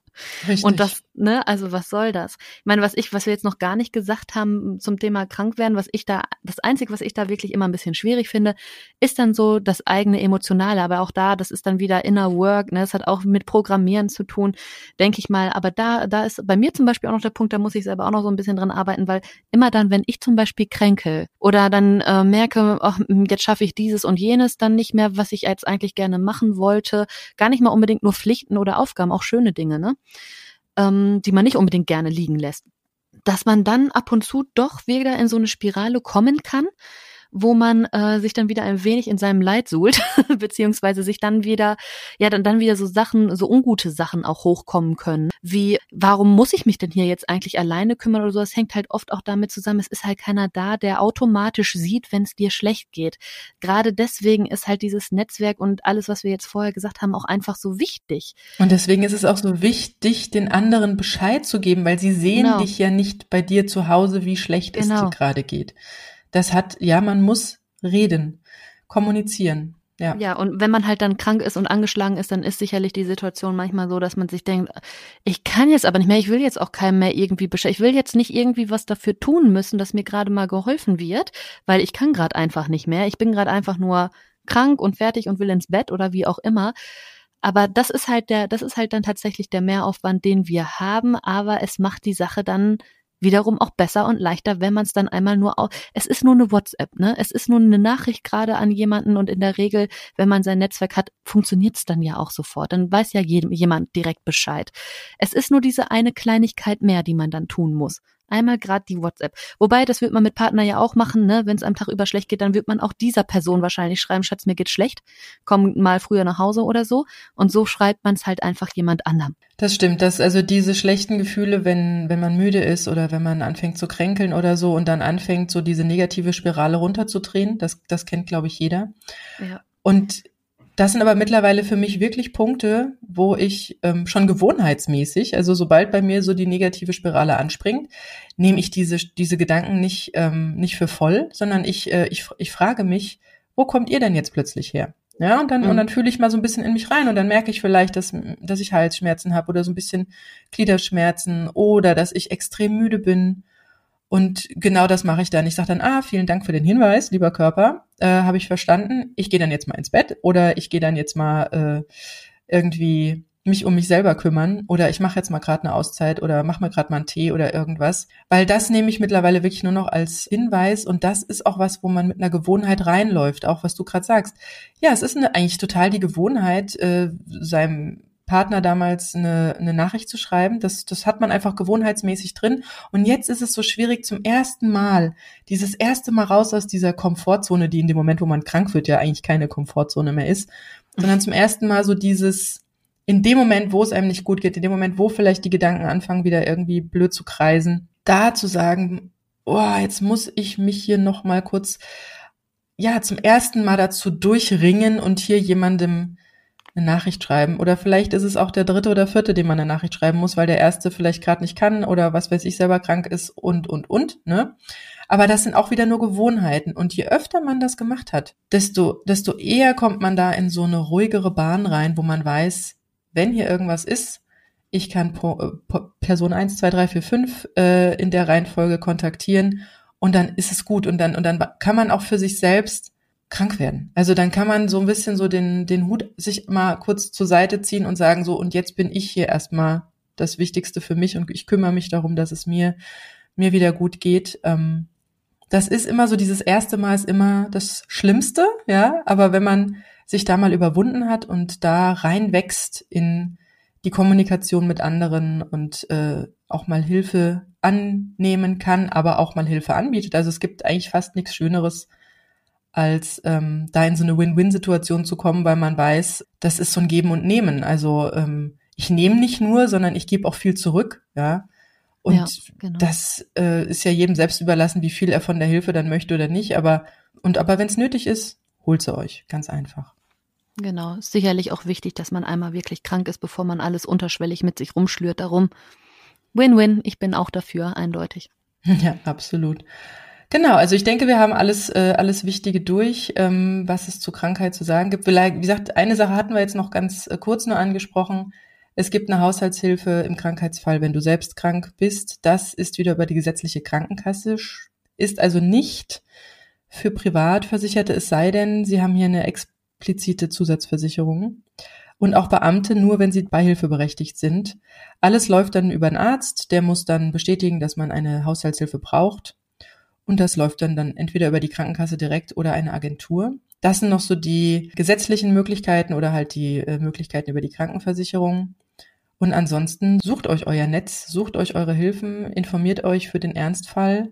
[SPEAKER 2] Richtig.
[SPEAKER 1] Und das, ne, also was soll das? Ich meine, was ich, was wir jetzt noch gar nicht gesagt haben zum Thema krank werden, was ich da, das Einzige, was ich da wirklich immer ein bisschen schwierig finde, ist dann so das eigene Emotionale. Aber auch da, das ist dann wieder Inner Work, ne, das hat auch mit Programmieren zu tun, denke ich mal. Aber da, da ist bei mir zum Beispiel auch noch der Punkt, da muss ich selber auch noch so ein bisschen dran arbeiten, weil immer dann, wenn ich zum Beispiel kränke oder dann äh, merke, ach, jetzt schaffe ich dieses und jenes dann nicht mehr, was ich jetzt eigentlich gerne machen wollte, gar nicht mal unbedingt nur Pflichten oder Aufgaben, auch schöne Dinge, ne? ähm, die man nicht unbedingt gerne liegen lässt. Dass man dann ab und zu doch wieder in so eine Spirale kommen kann, wo man äh, sich dann wieder ein wenig in seinem Leid suhlt, [LAUGHS] beziehungsweise sich dann wieder, ja, dann, dann wieder so Sachen, so ungute Sachen auch hochkommen können. Wie, warum muss ich mich denn hier jetzt eigentlich alleine kümmern oder so? Das hängt halt oft auch damit zusammen, es ist halt keiner da, der automatisch sieht, wenn es dir schlecht geht. Gerade deswegen ist halt dieses Netzwerk und alles, was wir jetzt vorher gesagt haben, auch einfach so wichtig.
[SPEAKER 2] Und deswegen ist es auch so wichtig, den anderen Bescheid zu geben, weil sie sehen genau. dich ja nicht bei dir zu Hause, wie schlecht genau. es dir gerade geht. Das hat, ja, man muss reden, kommunizieren. Ja.
[SPEAKER 1] ja, und wenn man halt dann krank ist und angeschlagen ist, dann ist sicherlich die Situation manchmal so, dass man sich denkt, ich kann jetzt aber nicht mehr, ich will jetzt auch keinem mehr irgendwie bescheid, ich will jetzt nicht irgendwie was dafür tun müssen, dass mir gerade mal geholfen wird, weil ich kann gerade einfach nicht mehr. Ich bin gerade einfach nur krank und fertig und will ins Bett oder wie auch immer. Aber das ist halt der, das ist halt dann tatsächlich der Mehraufwand, den wir haben, aber es macht die Sache dann wiederum auch besser und leichter, wenn man es dann einmal nur auf. Es ist nur eine WhatsApp, ne? Es ist nur eine Nachricht gerade an jemanden und in der Regel, wenn man sein Netzwerk hat, funktioniert es dann ja auch sofort. Dann weiß ja jedem, jemand direkt Bescheid. Es ist nur diese eine Kleinigkeit mehr, die man dann tun muss. Einmal gerade die WhatsApp. Wobei, das wird man mit Partner ja auch machen, ne? Wenn es am Tag über schlecht geht, dann wird man auch dieser Person wahrscheinlich schreiben, Schatz, mir geht schlecht, komm mal früher nach Hause oder so. Und so schreibt man es halt einfach jemand anderem.
[SPEAKER 2] Das stimmt, dass also diese schlechten Gefühle, wenn, wenn man müde ist oder wenn man anfängt zu kränkeln oder so und dann anfängt, so diese negative Spirale runterzudrehen, das, das kennt, glaube ich, jeder. Ja. Und das sind aber mittlerweile für mich wirklich Punkte, wo ich ähm, schon gewohnheitsmäßig, also sobald bei mir so die negative Spirale anspringt, nehme ich diese, diese Gedanken nicht, ähm, nicht für voll, sondern ich, äh, ich, ich frage mich, wo kommt ihr denn jetzt plötzlich her? Ja, und dann, mhm. und dann fühle ich mal so ein bisschen in mich rein und dann merke ich vielleicht, dass, dass ich Halsschmerzen habe oder so ein bisschen Gliederschmerzen oder dass ich extrem müde bin und genau das mache ich dann. Ich sage dann, ah, vielen Dank für den Hinweis, lieber Körper, äh, habe ich verstanden. Ich gehe dann jetzt mal ins Bett oder ich gehe dann jetzt mal äh, irgendwie mich um mich selber kümmern oder ich mache jetzt mal gerade eine Auszeit oder mache mir gerade mal einen Tee oder irgendwas, weil das nehme ich mittlerweile wirklich nur noch als Hinweis und das ist auch was, wo man mit einer Gewohnheit reinläuft, auch was du gerade sagst. Ja, es ist eine, eigentlich total die Gewohnheit, äh, seinem Partner damals eine, eine Nachricht zu schreiben. Das, das hat man einfach gewohnheitsmäßig drin. Und jetzt ist es so schwierig zum ersten Mal, dieses erste Mal raus aus dieser Komfortzone, die in dem Moment, wo man krank wird, ja eigentlich keine Komfortzone mehr ist, sondern zum ersten Mal so dieses, in dem Moment, wo es einem nicht gut geht, in dem Moment, wo vielleicht die Gedanken anfangen, wieder irgendwie blöd zu kreisen, da zu sagen, oh, jetzt muss ich mich hier noch mal kurz, ja, zum ersten Mal dazu durchringen und hier jemandem eine Nachricht schreiben. Oder vielleicht ist es auch der dritte oder vierte, dem man eine Nachricht schreiben muss, weil der erste vielleicht gerade nicht kann oder was weiß ich selber krank ist und, und, und, ne? Aber das sind auch wieder nur Gewohnheiten. Und je öfter man das gemacht hat, desto, desto eher kommt man da in so eine ruhigere Bahn rein, wo man weiß, wenn hier irgendwas ist, ich kann po, Person 1, 2, 3, 4, 5 äh, in der Reihenfolge kontaktieren und dann ist es gut und dann, und dann kann man auch für sich selbst krank werden. Also dann kann man so ein bisschen so den, den Hut sich mal kurz zur Seite ziehen und sagen so, und jetzt bin ich hier erstmal das Wichtigste für mich und ich kümmere mich darum, dass es mir, mir wieder gut geht. Ähm, das ist immer so, dieses erste Mal ist immer das Schlimmste, ja, aber wenn man sich da mal überwunden hat und da reinwächst in die Kommunikation mit anderen und äh, auch mal Hilfe annehmen kann, aber auch mal Hilfe anbietet. Also es gibt eigentlich fast nichts Schöneres, als ähm, da in so eine Win-Win-Situation zu kommen, weil man weiß, das ist so ein Geben und Nehmen. Also ähm, ich nehme nicht nur, sondern ich gebe auch viel zurück, ja. Und ja, genau. das äh, ist ja jedem selbst überlassen, wie viel er von der Hilfe dann möchte oder nicht. Aber und aber wenn es nötig ist, holt sie euch, ganz einfach.
[SPEAKER 1] Genau, ist sicherlich auch wichtig, dass man einmal wirklich krank ist, bevor man alles unterschwellig mit sich rumschlürt. Darum Win-Win. Ich bin auch dafür, eindeutig. [LAUGHS]
[SPEAKER 2] Ja, absolut. Genau, also ich denke, wir haben alles, äh, alles Wichtige durch, ähm, was es zur Krankheit zu sagen gibt. Vielleicht, wie gesagt, eine Sache hatten wir jetzt noch ganz äh, kurz nur angesprochen. Es gibt eine Haushaltshilfe im Krankheitsfall, wenn du selbst krank bist. Das ist wieder über die gesetzliche Krankenkasse, ist also nicht für Privatversicherte, es sei denn, sie haben hier eine explizite Zusatzversicherung. Und auch Beamte nur, wenn sie beihilfeberechtigt sind. Alles läuft dann über einen Arzt, der muss dann bestätigen, dass man eine Haushaltshilfe braucht. Und das läuft dann, dann entweder über die Krankenkasse direkt oder eine Agentur. Das sind noch so die gesetzlichen Möglichkeiten oder halt die äh, Möglichkeiten über die Krankenversicherung. Und ansonsten sucht euch euer Netz, sucht euch eure Hilfen, informiert euch für den Ernstfall.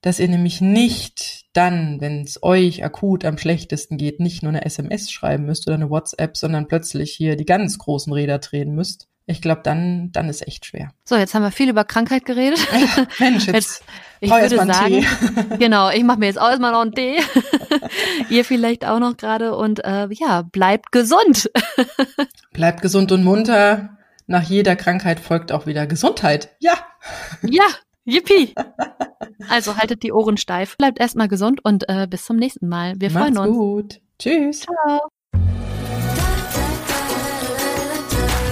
[SPEAKER 2] dass ihr nämlich nicht dann, wenn es euch akut am schlechtesten geht, nicht nur eine SMS schreiben müsst oder eine WhatsApp, sondern plötzlich hier die ganz großen Räder drehen müsst. Ich glaube, dann, dann ist echt schwer.
[SPEAKER 1] So, jetzt haben wir viel über Krankheit geredet. [LAUGHS]
[SPEAKER 2] Mensch, jetzt,
[SPEAKER 1] jetzt ich würde sagen, [LAUGHS] genau, ich mache mir jetzt auch erstmal noch einen Tee. [LAUGHS] Ihr vielleicht auch noch gerade und äh, ja, bleibt gesund.
[SPEAKER 2] bleibt gesund und munter. Nach jeder Krankheit folgt auch wieder Gesundheit. Ja.
[SPEAKER 1] Ja, Yippie! Also haltet die Ohren steif, bleibt erstmal gesund und äh, bis zum nächsten Mal. Wir Macht's freuen uns.
[SPEAKER 2] gut. Tschüss.
[SPEAKER 1] Ciao.